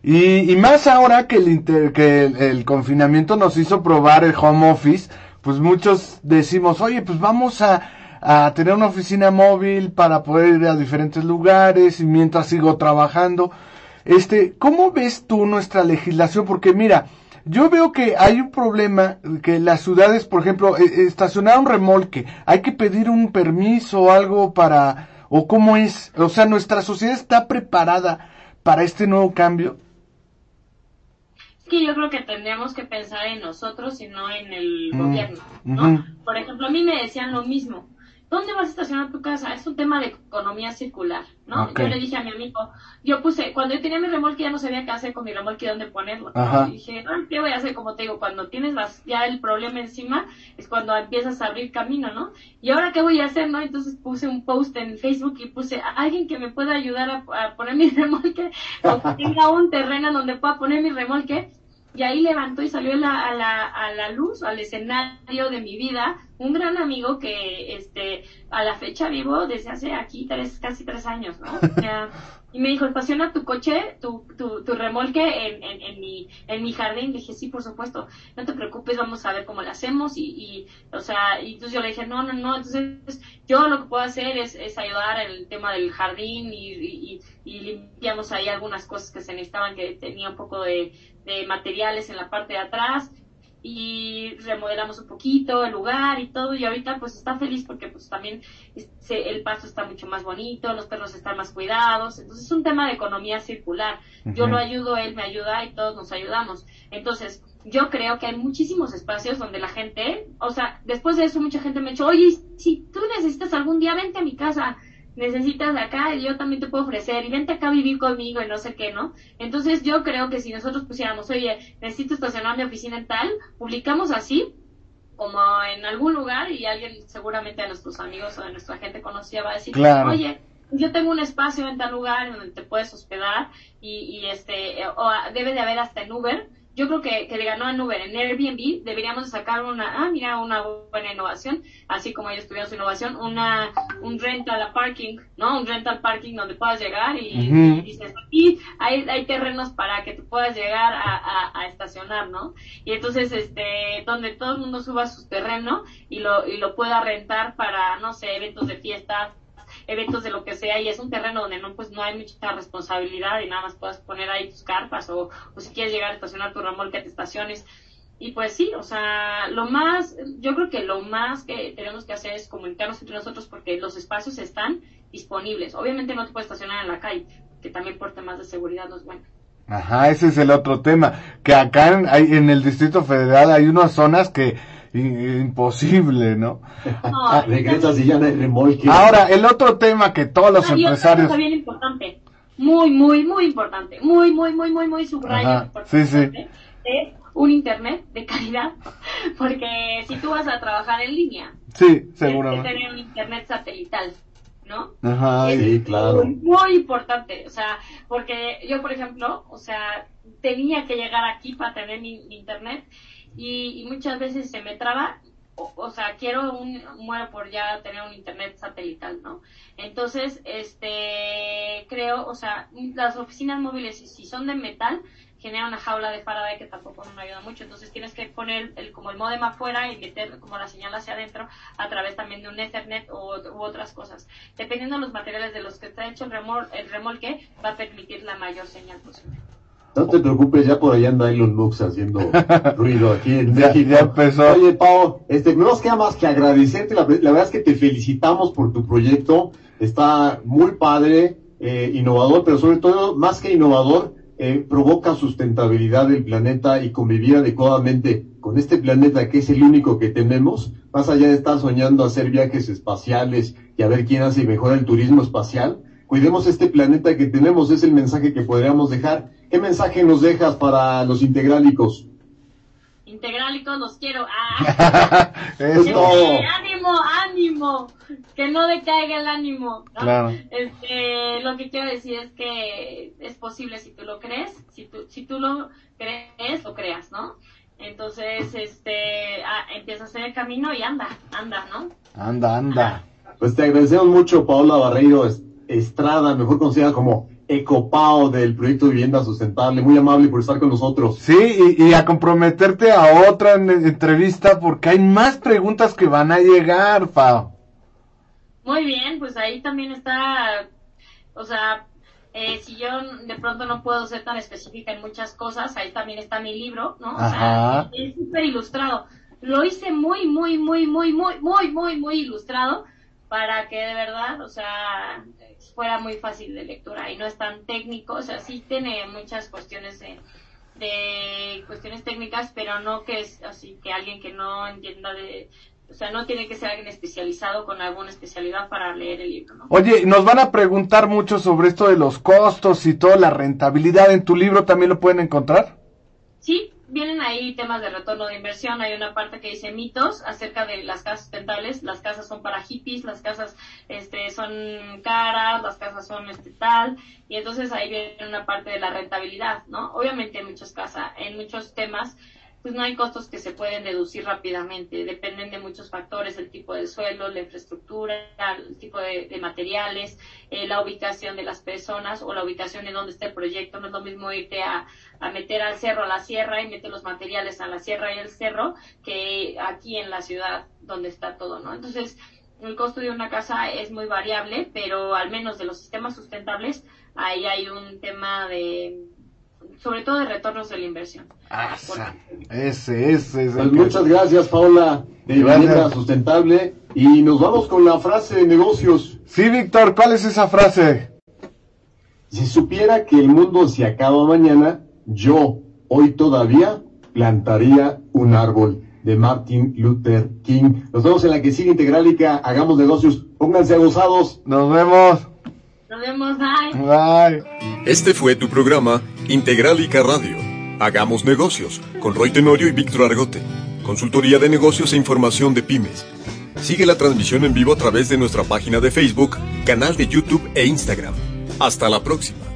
Y, y más ahora que, el, que el confinamiento nos hizo probar el home office, pues muchos decimos, oye, pues vamos a, a tener una oficina móvil para poder ir a diferentes lugares y mientras sigo trabajando. Este, ¿cómo ves tú nuestra legislación? Porque mira, yo veo que hay un problema que las ciudades, por ejemplo, e, estacionar un remolque, hay que pedir un permiso o algo para, o cómo es, o sea, nuestra sociedad está preparada para este nuevo cambio. Es que yo creo que tendríamos que pensar en nosotros y no en el mm, gobierno, ¿no? Por ejemplo, a mí me decían lo mismo. ¿Dónde vas a estacionar tu casa? Es un tema de economía circular, ¿no? Yo le dije a mi amigo, yo puse, cuando yo tenía mi remolque ya no sabía qué hacer con mi remolque y dónde ponerlo. Y dije, ¿qué voy a hacer? Como te digo, cuando tienes las, ya el problema encima, es cuando empiezas a abrir camino, ¿no? Y ahora, ¿qué voy a hacer, no? Entonces puse un post en Facebook y puse, a alguien que me pueda ayudar a, poner mi (laughs) remolque, o que tenga un terreno donde pueda poner mi remolque. Y ahí levantó y salió a la, a la luz, al escenario de mi vida, un gran amigo que este a la fecha vivo desde hace aquí tres casi tres años no (laughs) y me dijo estaciona tu coche tu, tu, tu remolque en, en, en, mi en mi jardín le dije sí por supuesto no te preocupes vamos a ver cómo lo hacemos y, y o sea y entonces yo le dije no no no entonces yo lo que puedo hacer es, es ayudar en el tema del jardín y, y, y limpiamos ahí algunas cosas que se necesitaban que tenía un poco de, de materiales en la parte de atrás y remodelamos un poquito el lugar y todo y ahorita pues está feliz porque pues también el pasto está mucho más bonito, los perros están más cuidados, entonces es un tema de economía circular. Yo lo ayudo, él me ayuda y todos nos ayudamos. Entonces, yo creo que hay muchísimos espacios donde la gente, o sea, después de eso mucha gente me ha dicho, oye, si tú necesitas algún día, vente a mi casa necesitas acá, yo también te puedo ofrecer, y vente acá a vivir conmigo y no sé qué, ¿no? Entonces yo creo que si nosotros pusiéramos, oye, necesito estacionar mi oficina en tal, publicamos así, como en algún lugar, y alguien seguramente de nuestros amigos o de nuestra gente conocida va a decir, oye, yo tengo un espacio en tal lugar donde te puedes hospedar, y, y este, o debe de haber hasta en Uber, yo creo que, que le ganó a Uber. En Airbnb deberíamos sacar una, ah, mira, una buena innovación, así como ellos tuvieron su innovación, una, un rental parking, ¿no? Un rental parking donde puedas llegar y, dices, aquí hay, hay terrenos para que tú puedas llegar a, a, a, estacionar, ¿no? Y entonces, este, donde todo el mundo suba su terreno y lo, y lo pueda rentar para, no sé, eventos de fiestas, eventos de lo que sea y es un terreno donde no pues no hay mucha responsabilidad y nada más puedes poner ahí tus carpas o, si quieres llegar a estacionar tu remolque te estaciones y pues sí, o sea, lo más, yo creo que lo más que tenemos que hacer es comunicarnos entre nosotros porque los espacios están disponibles. Obviamente no te puedes estacionar en la calle, que también por temas de seguridad no es bueno. Ajá, ese es el otro tema, que acá en, en el Distrito Federal hay unas zonas que imposible, ¿no? Ah, Ahora, el otro tema que todos los empresarios... Cosa bien importante, muy, muy, muy importante, muy, muy, muy, muy, muy subrayo. Sí, sí. Es un internet de calidad, (laughs) porque si tú vas a trabajar en línea, sí, seguramente. tienes que tener un internet satelital. ¿no? Ajá. Es Sí, claro. Muy, muy importante, o sea, porque yo, por ejemplo, o sea, tenía que llegar aquí para tener mi, mi internet y, y muchas veces se me traba, o, o sea, quiero un, muero por ya tener un internet satelital, ¿no? Entonces, este, creo, o sea, las oficinas móviles, si- son de metal, genera una jaula de Faraday que tampoco no ayuda mucho. Entonces tienes que poner el, como el modem afuera y meter como la señal hacia adentro a través también de un Ethernet o, u otras cosas. Dependiendo de los materiales de los que está hecho el, remol, el remolque, va a permitir la mayor señal posible. No te preocupes, ya por ahí anda Elon Musk haciendo (laughs) ruido aquí en Ya- México. ya empezó. Oye, Pau, este, no nos queda más que agradecerte. La, la verdad es que te felicitamos por tu proyecto. Está muy padre, eh, innovador, pero sobre todo, más que innovador, eh, provoca sustentabilidad del planeta y convivir adecuadamente con este planeta que es el único que tenemos, más allá de estar soñando hacer viajes espaciales y a ver quién hace mejor el turismo espacial. Cuidemos este planeta que tenemos, es el mensaje que podríamos dejar. ¿Qué mensaje nos dejas para los integrálicos? Integrálicos, los quiero. ¡Ah! (laughs) Todo. ánimo, ánimo, que no decaiga el ánimo. ¿no? Claro. Este, lo que quiero decir es que es posible si tú lo crees, si tú, si tú lo crees, lo creas, ¿no? Entonces, este, ah, empieza a hacer el camino y anda, anda, ¿no? Anda, anda. Pues te agradecemos mucho, Paola Barreiro Es- Estrada, mejor conocida como Ecopao del proyecto Vivienda Sustentable. Muy amable por estar con nosotros. Sí, y, y a comprometerte a otra en- entrevista porque hay más preguntas que van a llegar, Pau. Muy bien, pues ahí también está, o sea, eh, si yo de pronto no puedo ser tan específica en muchas cosas, ahí también está mi libro, ¿no? O Ajá. sea, es súper ilustrado. Lo hice muy, muy, muy, muy, muy, muy, muy, muy ilustrado para que de verdad, o sea, fuera muy fácil de lectura y no es tan técnico, o sea, sí tiene muchas cuestiones de, de cuestiones técnicas, pero no que es así que alguien que no entienda de, o sea, no tiene que ser alguien especializado con alguna especialidad para leer el libro, ¿no? Oye, nos van a preguntar mucho sobre esto de los costos y toda la rentabilidad. ¿En tu libro también lo pueden encontrar? Sí, vienen ahí temas de retorno de inversión. Hay una parte que dice mitos acerca de las casas sustentables. Las casas son para hippies, las casas este, son caras, las casas son este tal. Y entonces ahí viene una parte de la rentabilidad, ¿no? Obviamente en muchas casas, en muchos temas, pues no hay costos que se pueden deducir rápidamente. Dependen de muchos factores, el tipo de suelo, la infraestructura, el tipo de, materiales, eh, la ubicación de las personas o la ubicación en donde está el proyecto. No es lo mismo irte a, a meter al cerro a la sierra y meter los materiales a la sierra y el cerro que aquí en la ciudad donde está todo, ¿no? Entonces, el costo de una casa es muy variable, pero al menos de los sistemas sustentables, ahí hay un tema de, sobre todo de retornos de la inversión. Asa. Ese, ese es Pues que- muchas gracias, Paola, de. Vivienda Sustentable. Y nos vamos con la frase de negocios. Sí, Víctor, ¿cuál es esa frase? Si supiera que el mundo se acaba mañana, yo hoy todavía plantaría un árbol de Martin Luther King. Nos vemos en la que sigue Integrálica. Hagamos negocios. Pónganse agosados. Nos vemos. Nos vemos, bye. Bye. Este fue tu programa Integralica Radio. Hagamos negocios con Roy Tenorio y Víctor Argote. Consultoría de negocios e información de pymes. Sigue la transmisión en vivo a través de nuestra página de Facebook, canal de YouTube e Instagram. Hasta la próxima.